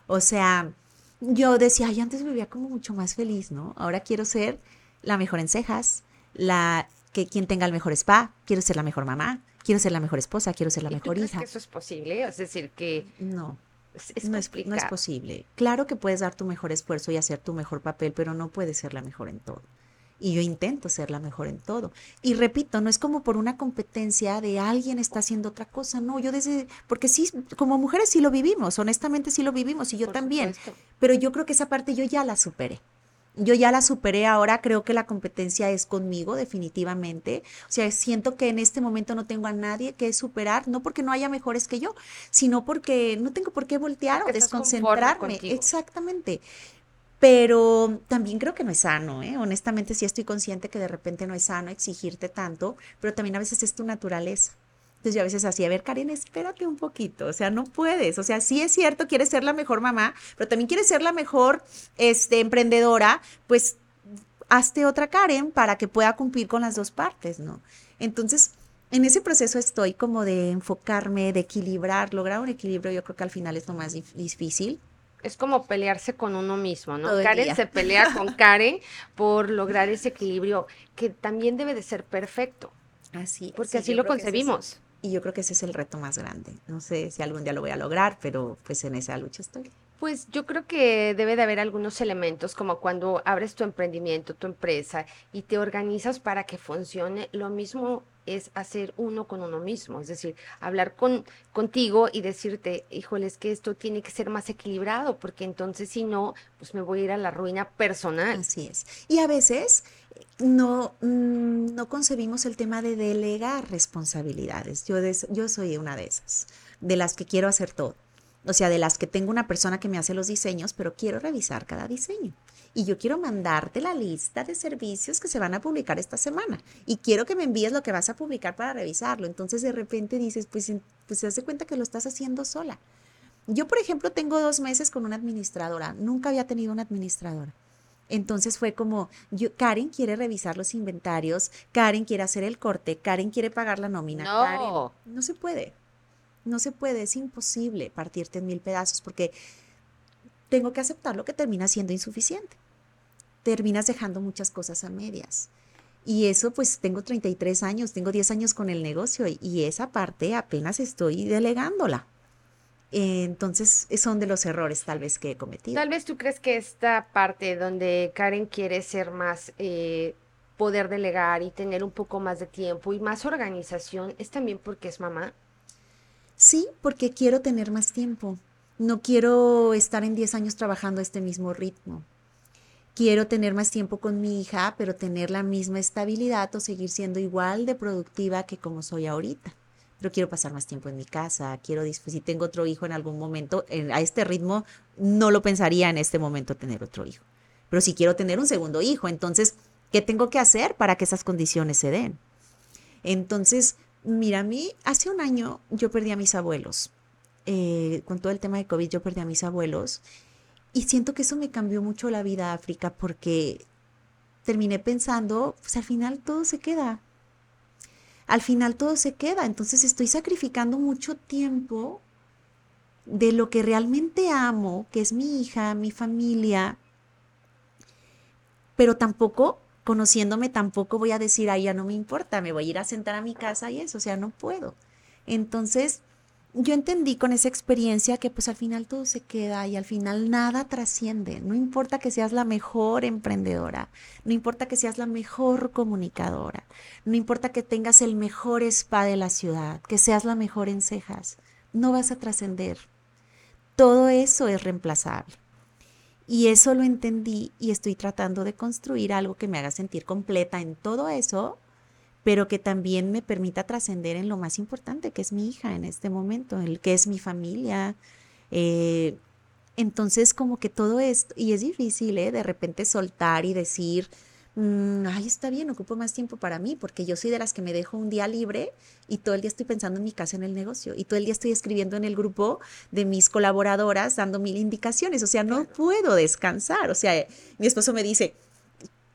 O sea, yo decía, ay, antes vivía como mucho más feliz, ¿no? Ahora quiero ser la mejor en cejas, la que quien tenga el mejor spa, quiero ser la mejor mamá, quiero ser la mejor esposa, quiero ser la mejor tú hija. que eso es posible? Es decir, que no no, es, no, es, posible. Claro que puedes dar tu mejor esfuerzo y hacer tu mejor papel, pero no puedes ser la mejor en todo. Y yo intento ser la mejor en todo. Y repito, no es como por una competencia de alguien está haciendo otra cosa, no, yo desde, porque sí, como mujeres sí lo vivimos, honestamente sí lo vivimos y yo también, pero yo creo que esa parte yo ya la superé yo ya la superé ahora, creo que la competencia es conmigo definitivamente. O sea, siento que en este momento no tengo a nadie que superar, no porque no haya mejores que yo, sino porque no tengo por qué voltear o desconcentrarme. Exactamente. Pero también creo que no es sano, ¿eh? Honestamente sí estoy consciente que de repente no es sano exigirte tanto, pero también a veces es tu naturaleza. Entonces yo a veces así, a ver, Karen, espérate un poquito, o sea, no puedes, o sea, sí es cierto, quieres ser la mejor mamá, pero también quieres ser la mejor este, emprendedora, pues hazte otra Karen para que pueda cumplir con las dos partes, ¿no? Entonces, en ese proceso estoy como de enfocarme, de equilibrar, lograr un equilibrio, yo creo que al final es lo más difícil. Es como pelearse con uno mismo, ¿no? Karen se pelea con Karen por lograr ese equilibrio que también debe de ser perfecto. Así. Porque así lo concebimos. Y yo creo que ese es el reto más grande. No sé si algún día lo voy a lograr, pero pues en esa lucha estoy. Pues yo creo que debe de haber algunos elementos como cuando abres tu emprendimiento, tu empresa y te organizas para que funcione. Lo mismo es hacer uno con uno mismo, es decir, hablar con contigo y decirte, híjole, es que esto tiene que ser más equilibrado, porque entonces si no, pues me voy a ir a la ruina personal. Así es. Y a veces no, mm, no concebimos el tema de delegar responsabilidades. Yo, yo soy una de esas, de las que quiero hacer todo o sea, de las que tengo una persona que me hace los diseños, pero quiero revisar cada diseño. Y yo quiero mandarte la lista de servicios que se van a publicar esta semana. Y quiero que me envíes lo que vas a publicar para revisarlo. Entonces de repente dices, pues, pues se hace cuenta que lo estás haciendo sola. Yo, por ejemplo, tengo dos meses con una administradora. Nunca había tenido una administradora. Entonces fue como, yo, Karen quiere revisar los inventarios, Karen quiere hacer el corte, Karen quiere pagar la nómina. No, no se puede. No se puede, es imposible partirte en mil pedazos porque tengo que aceptar lo que termina siendo insuficiente. Terminas dejando muchas cosas a medias. Y eso pues tengo 33 años, tengo 10 años con el negocio y, esa parte apenas estoy delegándola. Entonces, son de los errores tal vez que he cometido. Tal vez tú crees que esta parte donde Karen quiere ser más, eh, poder delegar y tener un poco más de tiempo y más organización, es también porque es mamá. Sí, porque quiero tener más tiempo. No quiero estar en 10 años trabajando a este mismo ritmo. Quiero tener más tiempo con mi hija, pero tener la misma estabilidad o seguir siendo igual de productiva que como soy ahorita. Pero quiero pasar más tiempo en mi casa, quiero, si tengo otro hijo en algún momento, a este ritmo no lo pensaría en este momento tener otro hijo. Pero si quiero tener un segundo hijo, entonces, ¿qué tengo que hacer para que esas condiciones se den? Entonces, Mira, a mí hace un año yo perdí a mis abuelos. Eh, con todo el tema de COVID yo perdí a mis abuelos y siento que eso me cambió mucho la vida África porque terminé pensando, pues al final todo se queda. Al final todo se queda, entonces estoy sacrificando mucho tiempo de lo que realmente amo, que es mi hija, mi familia, pero tampoco conociéndome tampoco voy a decir, ay, ya no me importa, me voy a ir a sentar a mi casa y eso, o sea, no puedo. Entonces, yo entendí con esa experiencia que pues al final todo se queda y al final nada trasciende. No importa que seas la mejor emprendedora, no importa que seas la mejor comunicadora, no importa que tengas el mejor spa de la ciudad, que seas la mejor en cejas, no vas a trascender. Todo eso es reemplazable. Y eso lo entendí y estoy tratando de construir algo que me haga sentir completa en todo eso, pero que también me permita trascender en lo más importante, que es mi hija en este momento, el que es mi familia. Eh, entonces, como que todo esto, y es difícil, ¿eh? De repente soltar y decir, Mm, ay, está bien, ocupo más tiempo para mí, porque yo soy de las que me dejo un día libre y todo el día estoy pensando en mi casa, en el negocio, y todo el día estoy escribiendo en el grupo de mis colaboradoras, dando mil indicaciones, o sea, no puedo descansar, o sea, mi esposo me dice,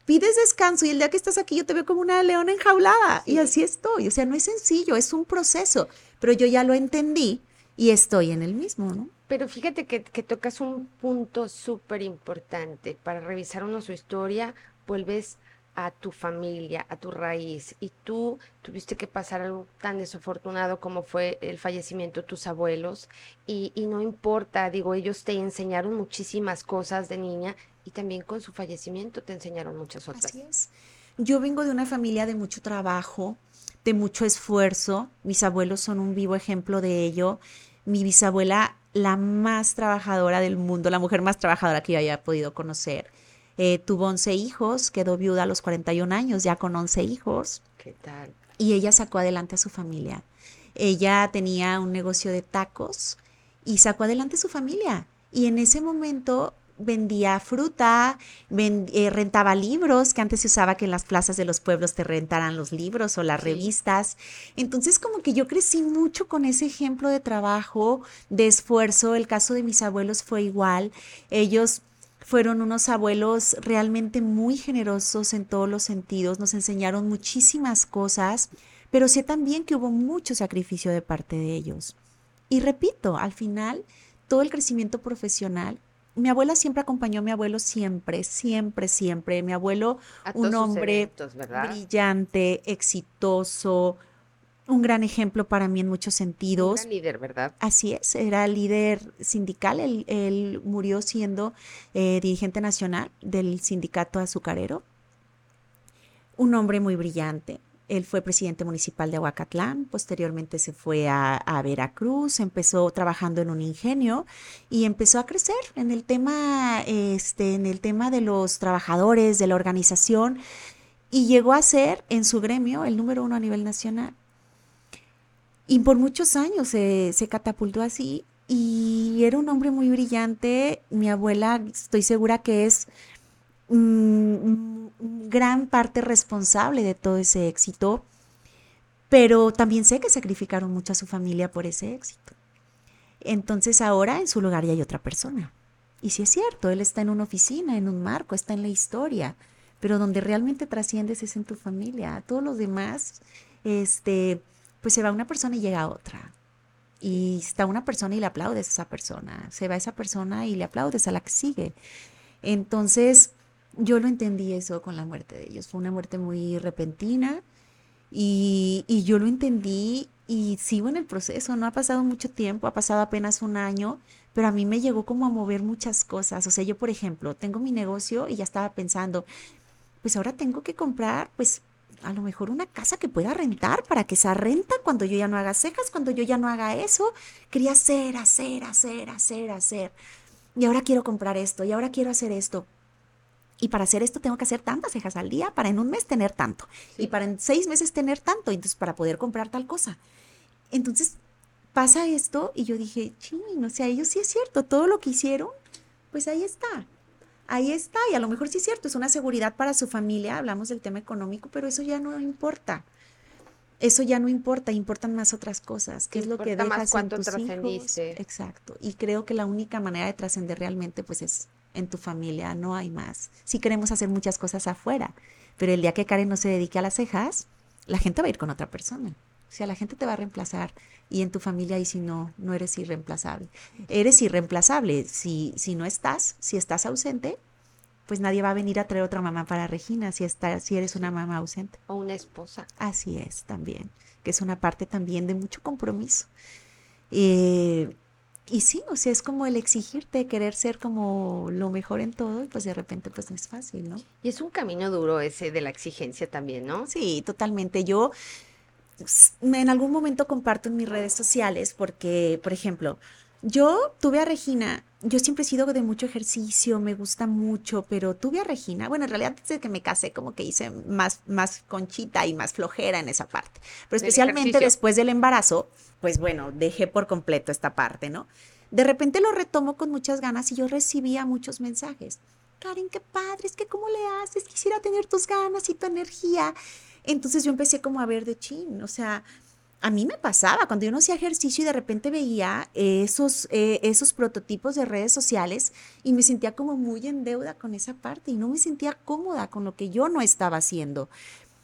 pides descanso y el día que estás aquí yo te veo como una leona enjaulada, y así estoy, o sea, no es sencillo, es un proceso, pero yo ya lo entendí y estoy en el mismo, ¿no? Pero fíjate que, que tocas un punto súper importante para revisar uno su historia vuelves a tu familia, a tu raíz, y tú tuviste que pasar algo tan desafortunado como fue el fallecimiento de tus abuelos, y, no importa, digo, ellos te enseñaron muchísimas cosas de niña y también con su fallecimiento te enseñaron muchas otras. Así es. Yo vengo de una familia de mucho trabajo, de mucho esfuerzo, mis abuelos son un vivo ejemplo de ello, mi bisabuela, la más trabajadora del mundo, la mujer más trabajadora que yo haya podido conocer eh, tuvo 11 hijos, quedó viuda a los 41 años, ya con 11 hijos. ¿Qué tal? Y ella sacó adelante a su familia. Ella tenía un negocio de tacos y sacó adelante a su familia. Y en ese momento vendía fruta, eh, rentaba libros, que antes se usaba que en las plazas de los pueblos te rentaran los libros o las revistas. Entonces como que yo crecí mucho con ese ejemplo de trabajo, de esfuerzo. El caso de mis abuelos fue igual. Ellos fueron unos abuelos realmente muy generosos en todos los sentidos, nos enseñaron muchísimas cosas, pero sé también que hubo mucho sacrificio de parte de ellos. Y repito, al final, todo el crecimiento profesional mi abuela siempre acompañó a mi abuelo, siempre, siempre, siempre. Mi abuelo, un hombre brillante, exitoso, un gran ejemplo para mí en muchos sentidos. Un líder, ¿verdad? Así es, era líder sindical. Él, murió siendo eh, dirigente nacional del sindicato azucarero. Un hombre muy brillante, él fue presidente municipal de Aguacatlán, posteriormente se fue a, Veracruz, empezó trabajando en un ingenio y empezó a crecer en el tema, este, en el tema de los trabajadores, de la organización, y llegó a ser en su gremio el número uno a nivel nacional. Y por muchos años se, catapultó así y era un hombre muy brillante. Mi abuela, estoy segura que es gran parte responsable de todo ese éxito, pero también sé que sacrificaron mucho a su familia por ese éxito. Entonces ahora en su lugar ya hay otra persona. Y si es cierto, él está en una oficina, en un marco, está en la historia, pero donde realmente trasciendes es en tu familia. A todos los demás, este, pues se va una persona y llega otra. Y está una persona y le aplaudes a esa persona. Se va esa persona y le aplaudes a la que sigue. Entonces, yo lo entendí eso con la muerte de ellos. Fue una muerte muy repentina y, yo lo entendí y sigo en el proceso. No ha pasado mucho tiempo, ha pasado apenas un año, pero a mí me llegó como a mover muchas cosas. O sea, yo, por ejemplo, tengo mi negocio y ya estaba pensando, pues ahora tengo que comprar, pues a lo mejor una casa que pueda rentar para que esa renta cuando yo ya no haga cejas, cuando yo ya no haga eso. Quería hacer, hacer, hacer, hacer, hacer. Y ahora quiero comprar esto, y ahora quiero hacer esto. Y para hacer esto tengo que hacer tantas cejas al día para en un mes tener tanto. Y para en seis meses tener tanto. Entonces, para poder comprar tal cosa. Entonces, pasa esto y yo dije, ching, o sea, ellos sí es cierto, todo lo que hicieron, pues ahí está. Ahí está. Y a lo mejor sí es cierto, es una seguridad para su familia. Hablamos del tema económico, pero eso ya no importa. Eso ya no importa, importan más otras cosas, ¿Qué es lo que dejas en tus hijos. Exacto. Y creo que la única manera de trascender realmente pues es en tu familia, no hay más. Si queremos hacer muchas cosas afuera, pero el día que Karen no se dedique a las cejas, la gente va a ir con otra persona. O sea, la gente te va a reemplazar y en tu familia y si no, no eres irreemplazable. Eres irreemplazable si, si no estás, si estás ausente, pues nadie va a venir a traer otra mamá para Regina si, está, si eres una mamá ausente. O una esposa. Así es, también, que es una parte también de mucho compromiso. Eh, y sí, o sea, es como el exigirte, querer ser como lo mejor en todo, y pues de repente pues no es fácil, ¿no? Y es un camino duro ese de la exigencia también, ¿no? Sí, totalmente. Yo en algún momento comparto en mis redes sociales porque, por ejemplo, yo tuve a Regina, yo siempre he sido de mucho ejercicio, me gusta mucho, pero tuve a Regina, bueno, en realidad desde que me casé como que hice más, más conchita y más flojera en esa parte, pero especialmente después del embarazo, pues bueno, dejé por completo esta parte, ¿no? De repente lo retomo con muchas ganas y yo recibía muchos mensajes. Karen, qué padre, es que cómo le haces, quisiera tener tus ganas y tu energía. Entonces yo empecé como a ver de chin, o sea, a mí me pasaba cuando yo no hacía ejercicio y de repente veía esos, eh, esos prototipos de redes sociales y me sentía como muy en deuda con esa parte y no me sentía cómoda con lo que yo no estaba haciendo.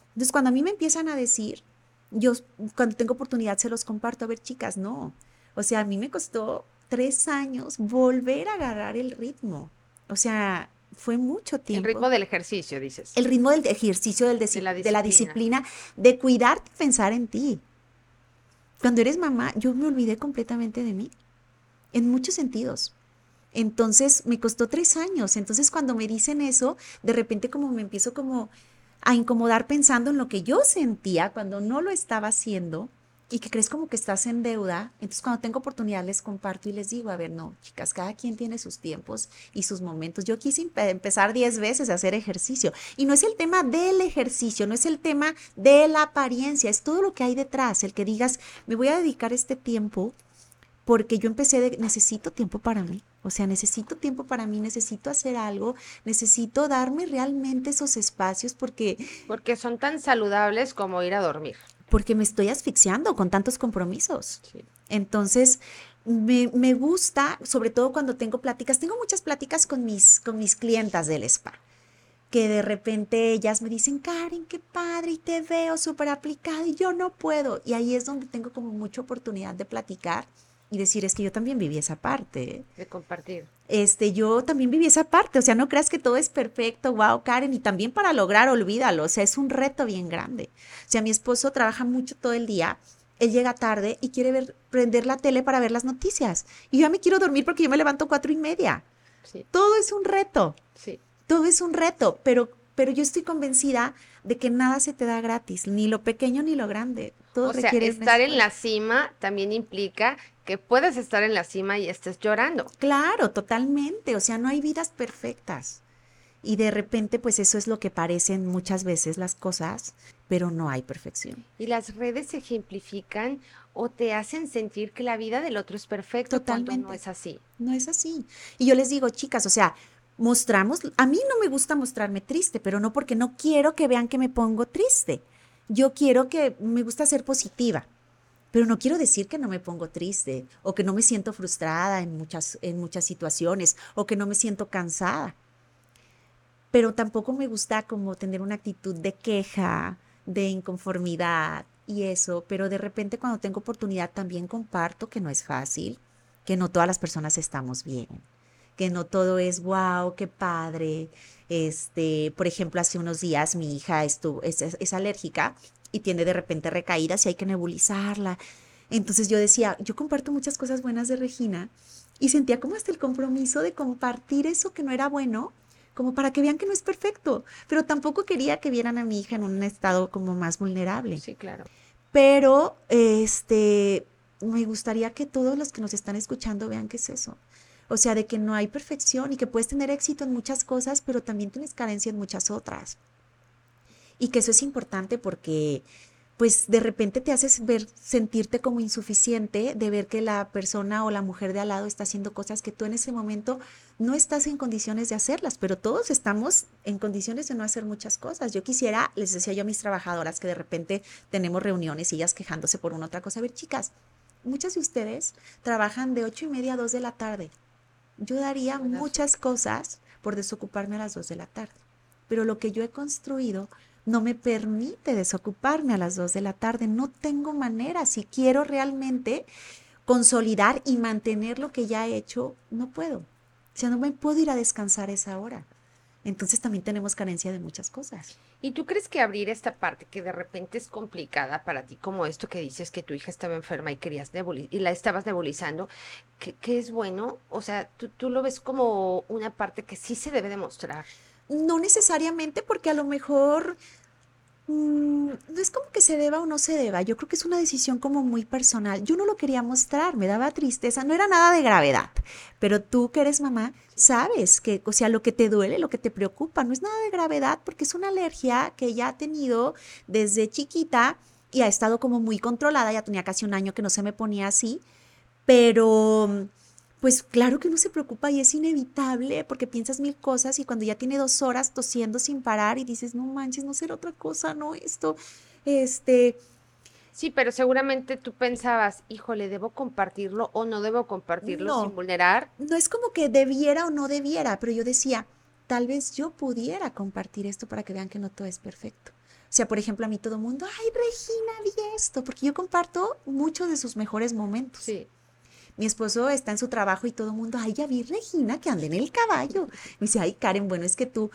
Entonces cuando a mí me empiezan a decir, yo cuando tengo oportunidad se los comparto, a ver chicas, no. O sea, a mí me costó tres años volver a agarrar el ritmo. O sea, fue mucho tiempo. El ritmo del ejercicio, dices. El ritmo del ejercicio, del de, la de, la disciplina, de cuidarte, pensar en ti. Cuando eres mamá, yo me olvidé completamente de mí, en muchos sentidos. Entonces, me costó tres años. Entonces, cuando me dicen eso, de repente como me empiezo como a incomodar pensando en lo que yo sentía cuando no lo estaba haciendo y que crees como que estás en deuda. Entonces cuando tengo oportunidad les comparto y les digo, a ver, no, chicas, cada quien tiene sus tiempos y sus momentos. Yo quise empezar 10 veces a hacer ejercicio y no es el tema del ejercicio, no es el tema de la apariencia, es todo lo que hay detrás, el que digas, me voy a dedicar este tiempo porque yo empecé de, necesito tiempo para mí. O sea, necesito tiempo para mí, necesito hacer algo, necesito darme realmente esos espacios porque... Porque son tan saludables como ir a dormir. Porque me estoy asfixiando con tantos compromisos. Entonces, me, me, gusta, sobre todo cuando tengo pláticas, tengo muchas pláticas con mis, con mis clientas del spa. que de repente ellas me dicen, Karen, qué padre, y te veo súper aplicada y yo no puedo. Y ahí es donde tengo como mucha oportunidad de platicar y decir, es que yo también viví esa parte. De compartir. Este, yo también viví esa parte, o sea, no creas que todo es perfecto, wow, Karen, y también para lograr, olvídalo, o sea, es un reto bien grande. O sea, mi esposo trabaja mucho todo el día, él llega tarde y quiere ver, prender la tele para ver las noticias. Y yo ya me quiero dormir porque yo me levanto cuatro y media. Sí. Todo es un reto. Sí todo es un reto, pero, pero yo estoy convencida de que nada se te da gratis, ni lo pequeño ni lo grande. Todo o sea, estar en la cima también implica que puedes estar en la cima y estés llorando. Claro, totalmente. O sea, no hay vidas perfectas. Y de repente, pues eso es lo que parecen muchas veces las cosas, pero no hay perfección. Y las redes ejemplifican o te hacen sentir que la vida del otro es perfecta cuando no es así. No es así. Y yo les digo, chicas, o sea, mostramos, a mí no me gusta mostrarme triste, pero no porque no quiero que vean que me pongo triste. Yo quiero que me gusta ser positiva, pero no quiero decir que no me pongo triste o que no me siento frustrada en muchas, en muchas situaciones o que no me siento cansada. Pero tampoco me gusta como tener una actitud de queja, de inconformidad y eso, pero de repente cuando tengo oportunidad también comparto que no es fácil, que no todas las personas estamos bien que no todo es wow, qué padre. Este, por ejemplo, hace unos días mi hija estuvo, es, alérgica y tiene de repente recaídas y hay que nebulizarla. Entonces yo decía, yo comparto muchas cosas buenas de Regina y sentía como hasta el compromiso de compartir eso que no era bueno, como para que vean que no es perfecto, pero tampoco quería que vieran a mi hija en un estado como más vulnerable. Sí, claro. Pero este me gustaría que todos los que nos están escuchando vean qué es eso. O sea, de que no hay perfección y que puedes tener éxito en muchas cosas, pero también tienes carencia en muchas otras. Y que eso es importante porque pues de repente te haces ver, sentirte como insuficiente de ver que la persona o la mujer de al lado está haciendo cosas que tú en ese momento no estás en condiciones de hacerlas, pero todos estamos en condiciones de no hacer muchas cosas. Yo quisiera, les decía yo a mis trabajadoras que de repente tenemos reuniones y ellas quejándose por una otra cosa. A ver, chicas, muchas de ustedes trabajan de ocho y media a dos de la tarde yo daría muchas cosas por desocuparme a las 2 de la tarde, pero lo que yo he construido no me permite desocuparme a las 2 de la tarde. No tengo manera. Si quiero realmente consolidar y mantener lo que ya he hecho, no puedo. O sea, no me puedo ir a descansar esa hora. Entonces también tenemos carencia de muchas cosas. ¿Y tú crees que abrir esta parte que de repente es complicada para ti, como esto que dices que tu hija estaba enferma y querías y la estabas nebulizando, que, es bueno? O sea, ¿tú, tú lo ves como una parte que sí se debe demostrar. No necesariamente porque a lo mejor Mm, no es como que se deba o no se deba, yo creo que es una decisión como muy personal. Yo no lo quería mostrar, me daba tristeza, no era nada de gravedad, pero tú que eres mamá, sabes que, o sea, lo que te duele, lo que te preocupa, no es nada de gravedad porque es una alergia que ella ha tenido desde chiquita y ha estado como muy controlada, ya tenía casi un año que no se me ponía así, pero pues claro que uno se preocupa y es inevitable porque piensas mil cosas y cuando ya tiene dos horas tosiendo sin parar y dices, no manches, no será otra cosa, no esto, este... Sí, pero seguramente tú pensabas, híjole, ¿debo compartirlo o no debo compartirlo sin vulnerar? No es como que debiera o no debiera, pero yo decía, tal vez yo pudiera compartir esto para que vean que no todo es perfecto. O sea, por ejemplo, a mí todo el mundo, ay, Regina, vi esto, porque yo comparto muchos de sus mejores momentos. Sí. Mi esposo está en su trabajo y todo el mundo, ay, ya vi Regina que anda en el caballo. Me dice, ay, Karen, bueno, es que tú,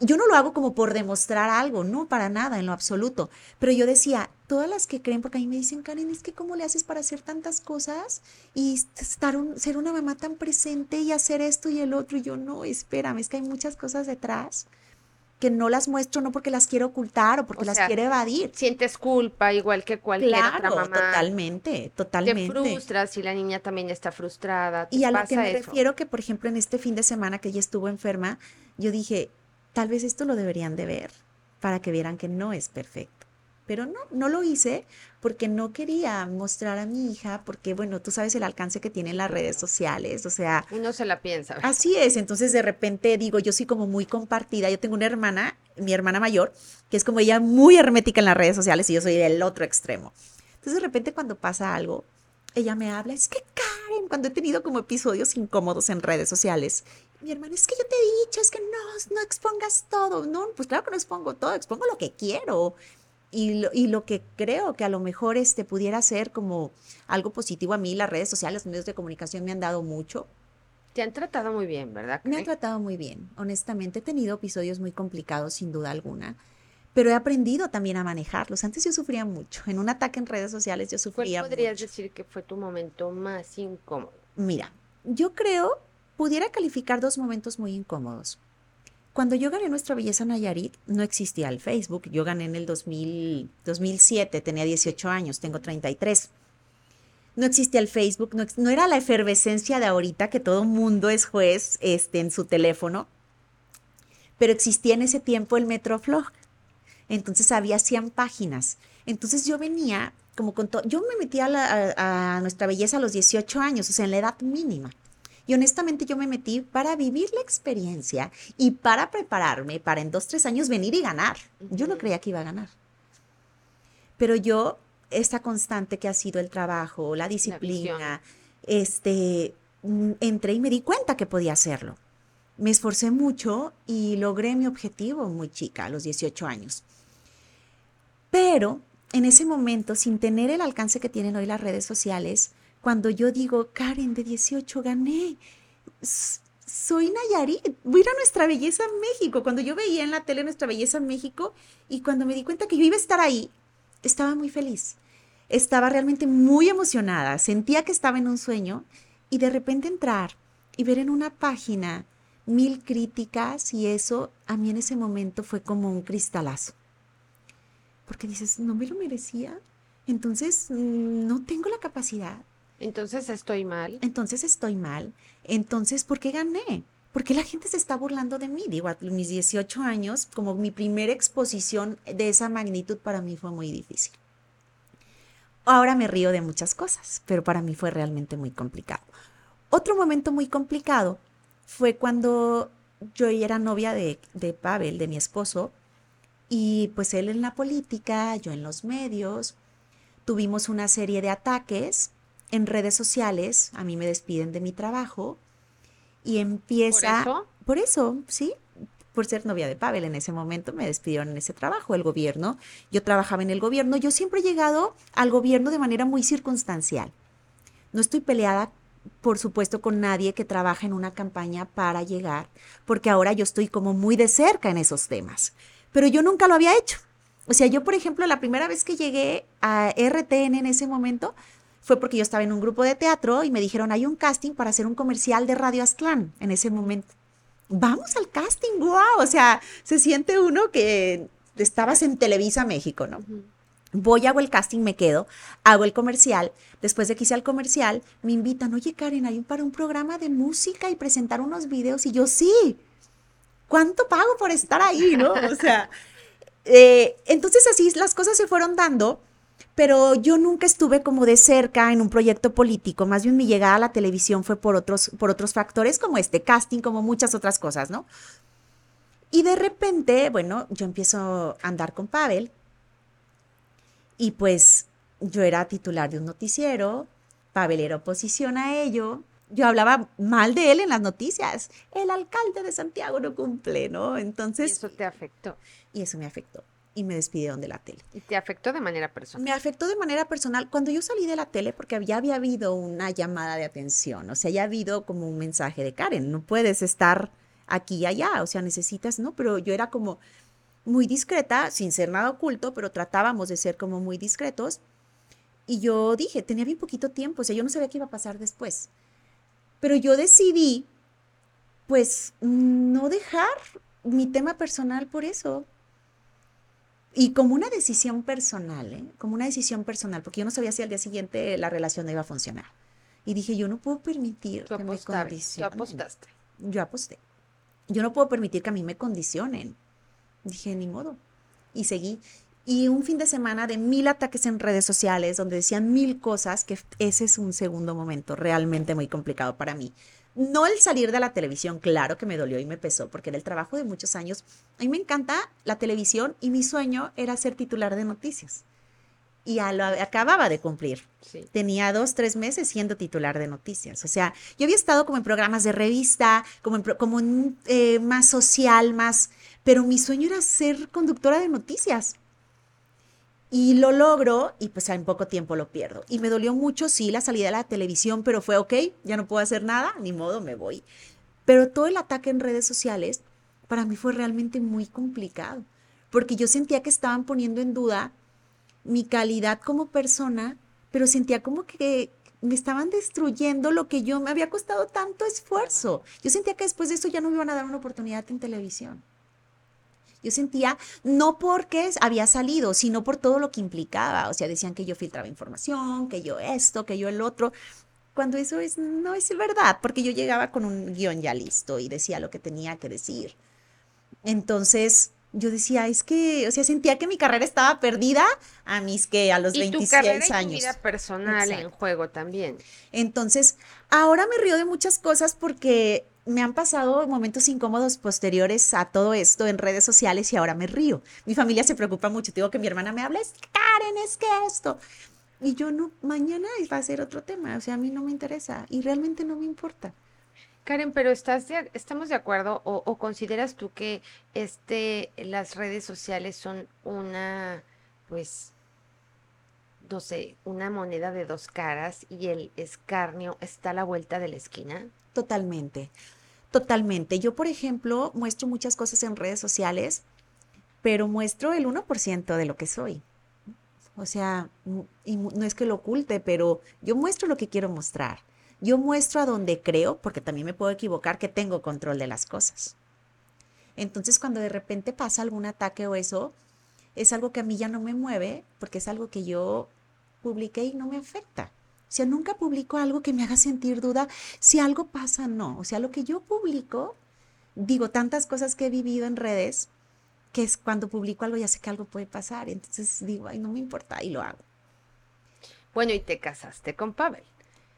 yo no lo hago como por demostrar algo, no, para nada, en lo absoluto. Pero yo decía, todas las que creen, porque a mí me dicen, Karen, es que cómo le haces para hacer tantas cosas y estar ser una mamá tan presente y hacer esto y el otro. Y yo, no, espérame, es que hay muchas cosas detrás que no las muestro no porque las quiero ocultar o porque las quiero evadir. Sientes culpa igual que cualquier otra mamá. Totalmente, totalmente. Te frustras si la niña también está frustrada. Y a lo que me refiero que, por ejemplo, en este fin de semana que ella estuvo enferma, yo dije, tal vez esto lo deberían de ver para que vieran que no es perfecto. Pero no, no lo hice porque no quería mostrar a mi hija, porque bueno, tú sabes el alcance que tienen las redes sociales, o sea... Uno se la piensa. Así es, entonces de repente digo, yo soy como muy compartida, yo tengo una hermana, mi hermana mayor, que es como ella muy hermética en las redes sociales y yo soy del otro extremo. Entonces de repente cuando pasa algo, ella me habla, es que Karen, cuando he tenido como episodios incómodos en redes sociales, mi hermano, es que yo te he dicho, es que no, no expongas todo. No, pues claro que no expongo todo, expongo lo que quiero. Y lo, y lo que creo que a lo mejor este pudiera ser como algo positivo a mí, las redes sociales, los medios de comunicación me han dado mucho. Te han tratado muy bien, ¿verdad? Me han tratado muy bien, honestamente. He tenido episodios muy complicados, sin duda alguna, pero he aprendido también a manejarlos. Antes yo sufría mucho. En un ataque en redes sociales yo sufría ¿Cuál podrías decir que fue tu momento más incómodo? Mira, yo creo, pudiera calificar dos momentos muy incómodos. Cuando yo gané Nuestra Belleza Nayarit, no existía el Facebook. Yo gané en el 2000, 2007, tenía 18 años, tengo 33 no existía el Facebook, no, era la efervescencia de ahorita que todo mundo es juez este, en su teléfono, pero existía en ese tiempo el Metroflog. Entonces había 100 páginas. Entonces yo venía como con todo, yo me metí a, a, nuestra belleza a los 18 años, o sea, en la edad mínima. Y honestamente yo me metí para vivir la experiencia y para prepararme para en dos, tres años venir y ganar. Yo no creía que iba a ganar. Pero yo esta constante que ha sido el trabajo, la disciplina, este, mm, entré y me di cuenta que podía hacerlo. Me esforcé mucho y logré mi objetivo muy chica, a los 18 años. Pero en ese momento, sin tener el alcance que tienen hoy las redes sociales, cuando yo digo, Karen, de 18 gané, soy Nayarit, voy a ir a Nuestra Belleza México. Cuando yo veía en la tele Nuestra Belleza México y cuando me di cuenta que yo iba a estar ahí, estaba muy feliz estaba realmente muy emocionada, sentía que estaba en un sueño y de repente entrar y ver en una página mil críticas y eso a mí en ese momento fue como un cristalazo. Porque dices, no me lo merecía, entonces mm, no tengo la capacidad. Entonces estoy mal. Entonces estoy mal. Entonces, ¿por qué gané? ¿Por qué la gente se está burlando de mí? Digo, mis 18 años, como mi primera exposición de esa magnitud para mí fue muy difícil. Ahora me río de muchas cosas, pero para mí fue realmente muy complicado. Otro momento muy complicado fue cuando yo era novia de Pavel, de mi esposo, y pues él en la política, yo en los medios. Tuvimos una serie de ataques en redes sociales, a mí me despiden de mi trabajo y empieza... ¿Por eso? Por eso, sí, por ser novia de Pavel en ese momento, me despidieron en ese trabajo, el gobierno. Yo trabajaba en el gobierno, yo siempre he llegado al gobierno de manera muy circunstancial. No estoy peleada, por supuesto, con nadie que trabaja en una campaña para llegar, porque ahora yo estoy como muy de cerca en esos temas, pero yo nunca lo había hecho. O sea, yo, por ejemplo, la primera vez que llegué a RTN en ese momento, fue porque yo estaba en un grupo de teatro y me dijeron, hay un casting para hacer un comercial de Radio Aztlán en ese momento vamos al casting, wow, o sea, se siente uno que estabas en Televisa México, ¿no? Voy, hago el casting, me quedo, hago el comercial. Después de que hice el comercial, me invitan, oye Karen, hay un, para un programa de música y presentar unos videos. Y yo, sí, ¿cuánto pago por estar ahí, no? O sea, eh, entonces así las cosas se fueron dando pero yo nunca estuve como de cerca en un proyecto político, más bien mi llegada a la televisión fue por otros, por otros factores como este casting, como muchas otras cosas, ¿no? Y de repente, bueno, yo empiezo a andar con Pavel y pues yo era titular de un noticiero, Pavel era oposición a ello, yo hablaba mal de él en las noticias, el alcalde de Santiago no cumple, ¿no? Entonces... Y eso te afectó. Y eso me afectó y me despidieron de la tele. ¿Y te afectó de manera personal? Me afectó de manera personal cuando yo salí de la tele porque ya había habido una llamada de atención, o sea, ya ha habido como un mensaje de Karen, no puedes estar aquí y allá, o sea, necesitas, ¿no? Pero yo era como muy discreta, sin ser nada oculto, pero tratábamos de ser como muy discretos. Y yo dije, tenía bien poquito tiempo, o sea, yo no sabía qué iba a pasar después. Pero yo decidí, pues, no dejar mi tema personal por eso. Y como una decisión personal, ¿eh? como una decisión personal, porque yo no sabía si al día siguiente la relación no iba a funcionar. Y dije, yo no puedo permitir que me condicionen. Tú apostaste. Yo aposté. Yo no puedo permitir que a mí me condicionen. Dije, ni modo. Y seguí. Y un fin de semana de mil ataques en redes sociales donde decían mil cosas, que ese es un segundo momento realmente muy complicado para mí. No el salir de la televisión, claro que me dolió y me pesó, porque era el trabajo de muchos años. A mí me encanta la televisión y mi sueño era ser titular de noticias. y ya lo acababa de cumplir. Sí. Tenía dos, tres meses siendo titular de noticias. O sea, yo había estado como en programas de revista, como en, como en, eh, más social, más... Pero mi sueño era ser conductora de noticias. Y lo logro y pues en poco tiempo lo pierdo. Y me dolió mucho, sí, la salida de la televisión, pero fue ok, ya no puedo hacer nada, ni modo, me voy. Pero todo el ataque en redes sociales para mí fue realmente muy complicado, porque yo sentía que estaban poniendo en duda mi calidad como persona, pero sentía como que me estaban destruyendo lo que yo me había costado tanto esfuerzo. Yo sentía que después de eso ya no me iban a dar una oportunidad en televisión. Yo sentía, no porque había salido, sino por todo lo que implicaba. O sea, decían que yo filtraba información, que yo esto, que yo el otro. Cuando eso es, no es verdad, porque yo llegaba con un guion ya listo y decía lo que tenía que decir. Entonces, yo decía, es que, o sea, sentía que mi carrera estaba perdida a mis que a los Y tu 26 carrera y tu años. vida personal en juego también. Entonces, ahora me río de muchas cosas porque me han pasado momentos incómodos posteriores a todo esto en redes sociales y ahora me río. Mi familia se preocupa mucho. Te digo que mi hermana me habla, es Karen, es que esto. Y yo no, mañana va a ser otro tema. O sea, a mí no me interesa y realmente no me importa. Karen, pero ¿estás de- estamos de acuerdo o, o consideras tú que este, las redes sociales son una, pues, no sé, una moneda de dos caras y el escarnio está a la vuelta de la esquina? Totalmente, totalmente. Yo, por ejemplo, muestro muchas cosas en redes sociales, pero muestro el 1% de lo que soy. O sea, mu- y no es que lo oculte, pero yo muestro lo que quiero mostrar. Yo muestro a donde creo, porque también me puedo equivocar, que tengo control de las cosas. Entonces, cuando de repente pasa algún ataque o eso, es algo que a mí ya no me mueve, porque es algo que yo publiqué y no me afecta. O sea, nunca publico algo que me haga sentir duda si algo pasa, no. O sea, lo que yo publico, digo tantas cosas que he vivido en redes, que es cuando publico algo ya sé que algo puede pasar. Entonces digo, ay, no me importa y lo hago. Bueno, y te casaste con Pavel.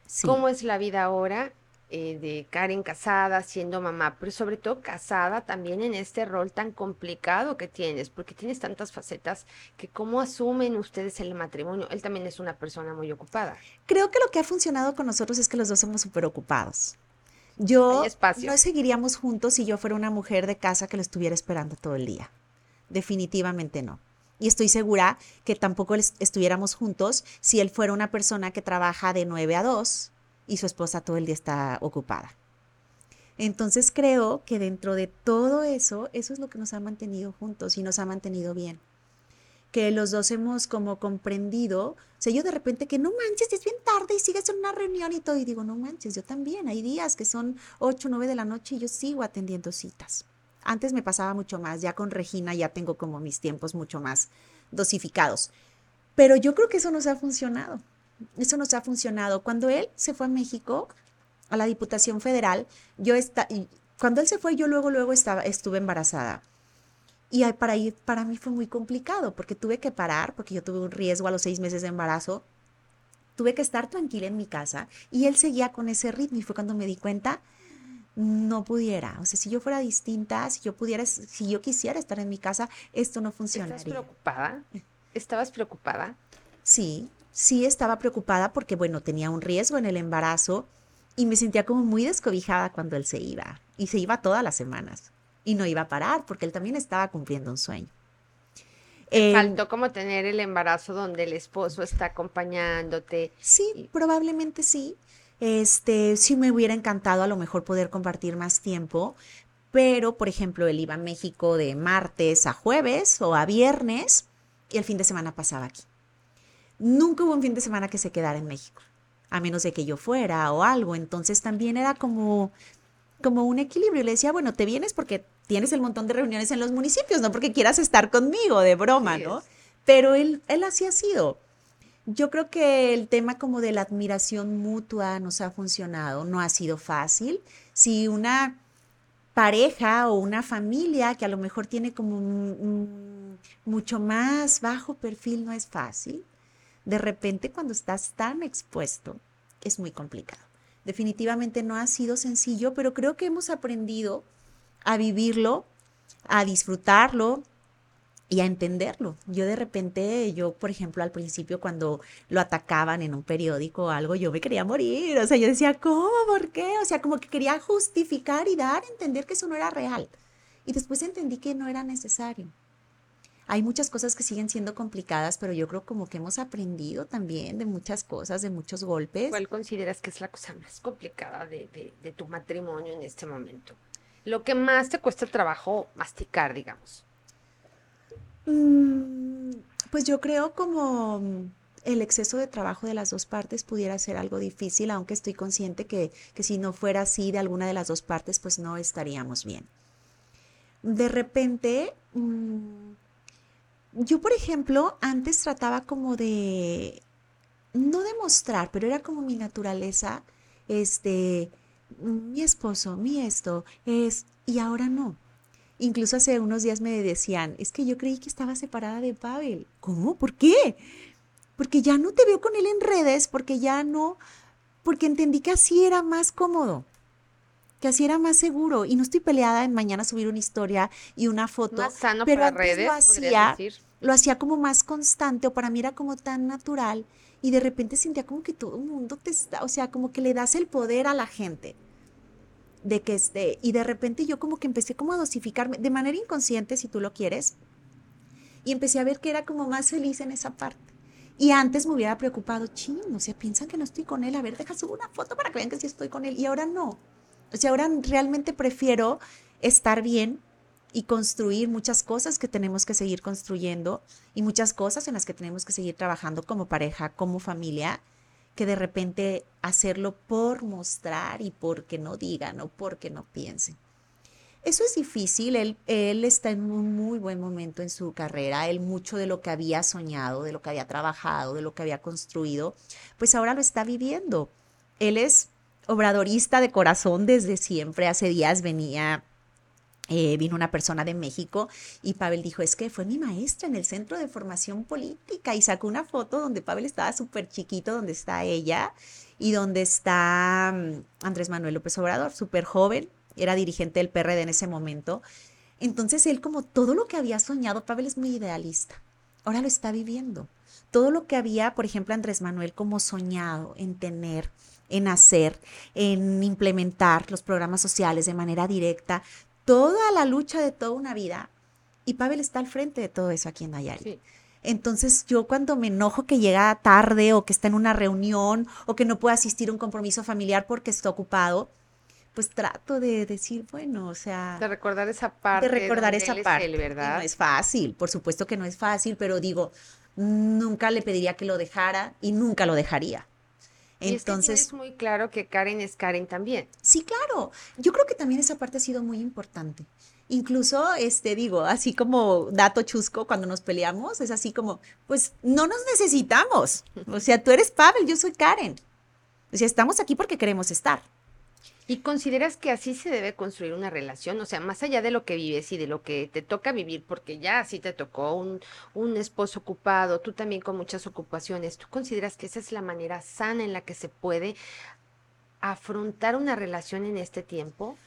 Sí. ¿Cómo es la vida ahora eh, de Karen casada, siendo mamá, pero sobre todo casada también en este rol tan complicado que tienes, porque tienes tantas facetas que cómo asumen ustedes el matrimonio? Él también es una persona muy ocupada. Creo que lo que ha funcionado con nosotros es que los dos somos súper ocupados. Yo no seguiríamos juntos si yo fuera una mujer de casa que lo estuviera esperando todo el día. Definitivamente no. Y estoy segura que tampoco estuviéramos juntos si él fuera una persona que trabaja de 9 a 2 y su esposa todo el día está ocupada. Entonces creo que dentro de todo eso, eso es lo que nos ha mantenido juntos y nos ha mantenido bien. Que los dos hemos como comprendido, o sea, yo de repente que no manches, es bien tarde y sigues en una reunión y todo, y digo, no manches, yo también, hay días que son 8, 9 de la noche y yo sigo atendiendo citas. Antes me pasaba mucho más, ya con Regina ya tengo como mis tiempos mucho más dosificados. Pero yo creo que eso nos ha funcionado. Eso nos ha funcionado. Cuando él se fue a México, a la Diputación Federal, yo esta, y cuando él se fue, yo luego, luego estaba, estuve embarazada. Y para ir, para mí fue muy complicado porque tuve que parar, porque yo tuve un riesgo a los seis meses de embarazo. Tuve que estar tranquila en mi casa y él seguía con ese ritmo y fue cuando me di cuenta, no pudiera. O sea, si yo fuera distinta, si yo pudiera, si yo quisiera estar en mi casa, esto no ¿Estás funcionaría. preocupada? ¿Estabas preocupada? Sí, sí estaba preocupada porque, bueno, tenía un riesgo en el embarazo y me sentía como muy descobijada cuando él se iba. Y se iba todas las semanas. Y no iba a parar porque él también estaba cumpliendo un sueño. Em, Faltó como tener el embarazo donde el esposo está acompañándote. Sí, probablemente sí. Este, sí me hubiera encantado a lo mejor poder compartir más tiempo, pero por ejemplo, él iba a México de martes a jueves o a viernes y el fin de semana pasaba aquí. Nunca hubo un fin de semana que se quedara en México, a menos de que yo fuera o algo. Entonces también era como, como un equilibrio. Y le decía, bueno, te vienes porque tienes el montón de reuniones en los municipios, no porque quieras estar conmigo, de broma, ¿no? es. Pero él, él así ha sido. Yo creo que el tema como de la admiración mutua nos ha funcionado, no ha sido fácil. Si una pareja o una familia que a lo mejor tiene como un- un mucho más bajo perfil no es fácil, de repente cuando estás tan expuesto es muy complicado. Definitivamente no ha sido sencillo, pero creo que hemos aprendido a vivirlo, a disfrutarlo y a entenderlo. Yo de repente, yo, por ejemplo, al principio cuando lo atacaban en un periódico o algo, yo me quería morir. O sea, yo decía, ¿cómo? ¿Por qué? O sea, como que quería justificar y dar a entender que eso no era real. Y después entendí que no era necesario. Hay muchas cosas que siguen siendo complicadas, pero yo creo como que hemos aprendido también de muchas cosas, de muchos golpes. ¿Cuál consideras que es la cosa más complicada de, de tu matrimonio en este momento? Lo que más te cuesta trabajo masticar, digamos. Mm, pues yo creo como el exceso de trabajo de las dos partes pudiera ser algo difícil, aunque estoy consciente que, si no fuera así de alguna de las dos partes, pues no estaríamos bien. De repente, mm, yo por ejemplo, antes trataba como de, no demostrar, pero era como mi naturaleza, este, mi esposo, mi esto, es, y ahora no. Incluso hace unos días me decían, es que yo creí que estaba separada de Pavel. ¿Cómo? ¿Por qué? Porque ya no te veo con él en redes, porque ya no, porque entendí que así era más cómodo, que así era más seguro. Y no estoy peleada en mañana subir una historia y una foto. Más sano pero para redes, lo hacía, lo hacía como más constante o para mí era como tan natural y de repente sentía como que todo el mundo te está, o sea, como que le das el poder a la gente de que este, y de repente yo como que empecé como a dosificarme, de manera inconsciente, si tú lo quieres, y empecé a ver que era como más feliz en esa parte. Y antes me hubiera preocupado, ching, o sea, piensan que no estoy con él, a ver, deja subir una foto para que vean que sí estoy con él, y ahora no. O sea, ahora realmente prefiero estar bien y construir muchas cosas que tenemos que seguir construyendo y muchas cosas en las que tenemos que seguir trabajando como pareja, como familia, que de repente hacerlo por mostrar y porque no digan o porque no piensen. Eso es difícil, él, él está en un muy buen momento en su carrera, él mucho de lo que había soñado, de lo que había trabajado, de lo que había construido, pues ahora lo está viviendo. Él es obradorista de corazón desde siempre, hace días venía eh, vino una persona de México y Pavel dijo, es que fue mi maestra en el centro de formación política y sacó una foto donde Pavel estaba súper chiquito, donde está ella y donde está mm, Andrés Manuel López Obrador, súper joven, era dirigente del PRD en ese momento. Entonces él como todo lo que había soñado, Pavel es muy idealista, ahora lo está viviendo. Todo lo que había, por ejemplo, Andrés Manuel como soñado en tener, en hacer, en implementar los programas sociales de manera directa, toda la lucha de toda una vida. Y Pavel está al frente de todo eso aquí en Nayarit. Entonces yo cuando me enojo que llega tarde o que está en una reunión o que no puede asistir a un compromiso familiar porque está ocupado, pues trato de decir, bueno, o sea... De recordar esa parte. De recordar esa parte. ¿verdad? no es fácil, por supuesto que no es fácil, pero digo, nunca le pediría que lo dejara y nunca lo dejaría. Entonces, es, muy claro que Karen es Karen también. Sí, claro. Yo creo que también esa parte ha sido muy importante. Incluso, este, digo, así como dato chusco cuando nos peleamos, es así como, pues no nos necesitamos. O sea, tú eres Pavel, yo soy Karen. O sea, estamos aquí porque queremos estar. ¿Y consideras que así se debe construir una relación? O sea, más allá de lo que vives y de lo que te toca vivir, porque ya así te tocó un, un esposo ocupado, tú también con muchas ocupaciones, ¿tú consideras que esa es la manera sana en la que se puede afrontar una relación en este tiempo?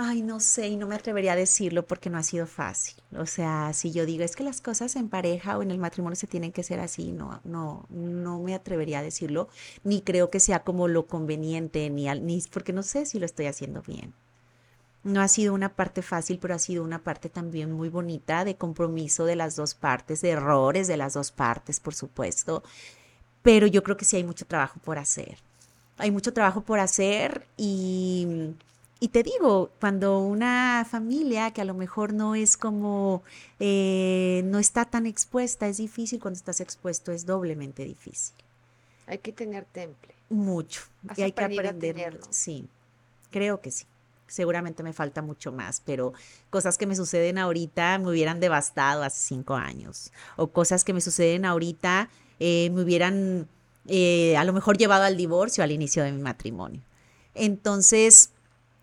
Ay, no sé, y no me atrevería a decirlo porque no ha sido fácil. O sea, si yo digo es que las cosas en pareja o en el matrimonio se tienen que ser así, no, no, no me atrevería a decirlo, ni creo que sea como lo conveniente, ni, ni porque no sé si lo estoy haciendo bien. No ha sido una parte fácil, pero ha sido una parte también muy bonita de compromiso de las dos partes, de errores de las dos partes, por supuesto. Pero yo creo que sí hay mucho trabajo por hacer. Hay mucho trabajo por hacer y y te digo, cuando una familia que a lo mejor no es como, eh, no está tan expuesta, es difícil, cuando estás expuesto es doblemente difícil. Hay que tener temple. Mucho. y hay que aprender. Sí, creo que sí. Seguramente me falta mucho más, pero cosas que me suceden ahorita me hubieran devastado hace cinco años. O cosas que me suceden ahorita eh, me hubieran eh, a lo mejor llevado al divorcio al inicio de mi matrimonio. Entonces,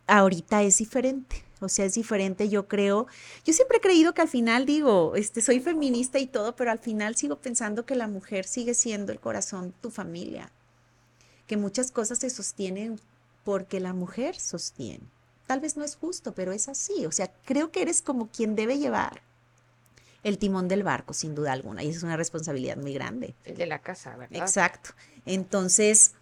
ahorita es diferente. O sea, es diferente, yo creo. Yo siempre he creído que al final digo, este, soy feminista y todo, pero al final sigo pensando que la mujer sigue siendo el corazón de tu familia. Que muchas cosas se sostienen porque la mujer sostiene. Tal vez no es justo, pero es así. O sea, creo que eres como quien debe llevar el timón del barco, sin duda alguna, y es una responsabilidad muy grande. El de la casa, ¿verdad? Exacto. Entonces,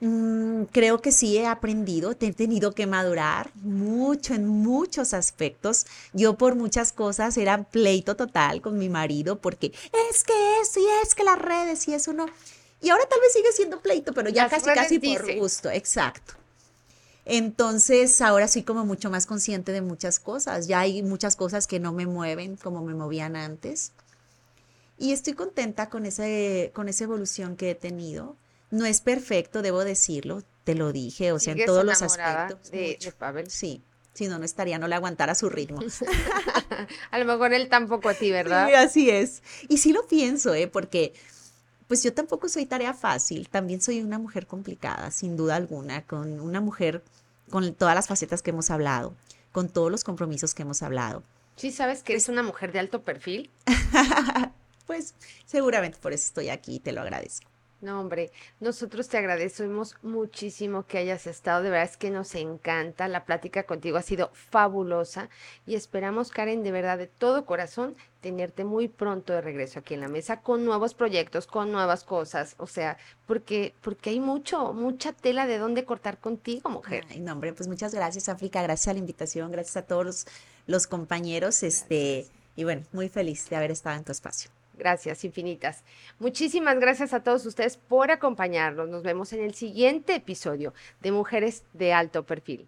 mm, creo que sí he aprendido, he tenido que madurar mucho en muchos aspectos. Yo por muchas cosas era pleito total con mi marido porque es que esto y es que las redes y eso no. Y ahora tal vez sigue siendo pleito, pero ya casi, casi por gusto, exacto. Entonces ahora soy como mucho más consciente de muchas cosas. Ya hay muchas cosas que no me mueven como me movían antes. Y estoy contenta con, ese, con esa evolución que he tenido. No es perfecto, debo decirlo, te lo dije, o sea, en todos los aspectos. De, de Pavel. Sí, si no, no estaría, no le aguantara su ritmo. a lo mejor él tampoco a ti, ¿verdad? Sí, así es. Y sí lo pienso, ¿eh? Porque pues yo tampoco soy tarea fácil, también soy una mujer complicada, sin duda alguna, con una mujer con todas las facetas que hemos hablado, con todos los compromisos que hemos hablado. Sí, sabes que eres una mujer de alto perfil. pues seguramente por eso estoy aquí y te lo agradezco. No, hombre, nosotros te agradecemos muchísimo que hayas estado. De verdad es que nos encanta. La plática contigo ha sido fabulosa y esperamos, Karen, de verdad, de todo corazón, tenerte muy pronto de regreso aquí en la mesa con nuevos proyectos, con nuevas cosas. O sea, porque, porque hay mucho, mucha tela de dónde cortar contigo, mujer. Ay, no, hombre, pues muchas gracias, África. Gracias a la invitación, gracias a todos los, compañeros. Este, y bueno, muy feliz de haber estado en tu espacio. Gracias infinitas. Muchísimas gracias a todos ustedes por acompañarnos. Nos vemos en el siguiente episodio de Mujeres de Alto Perfil.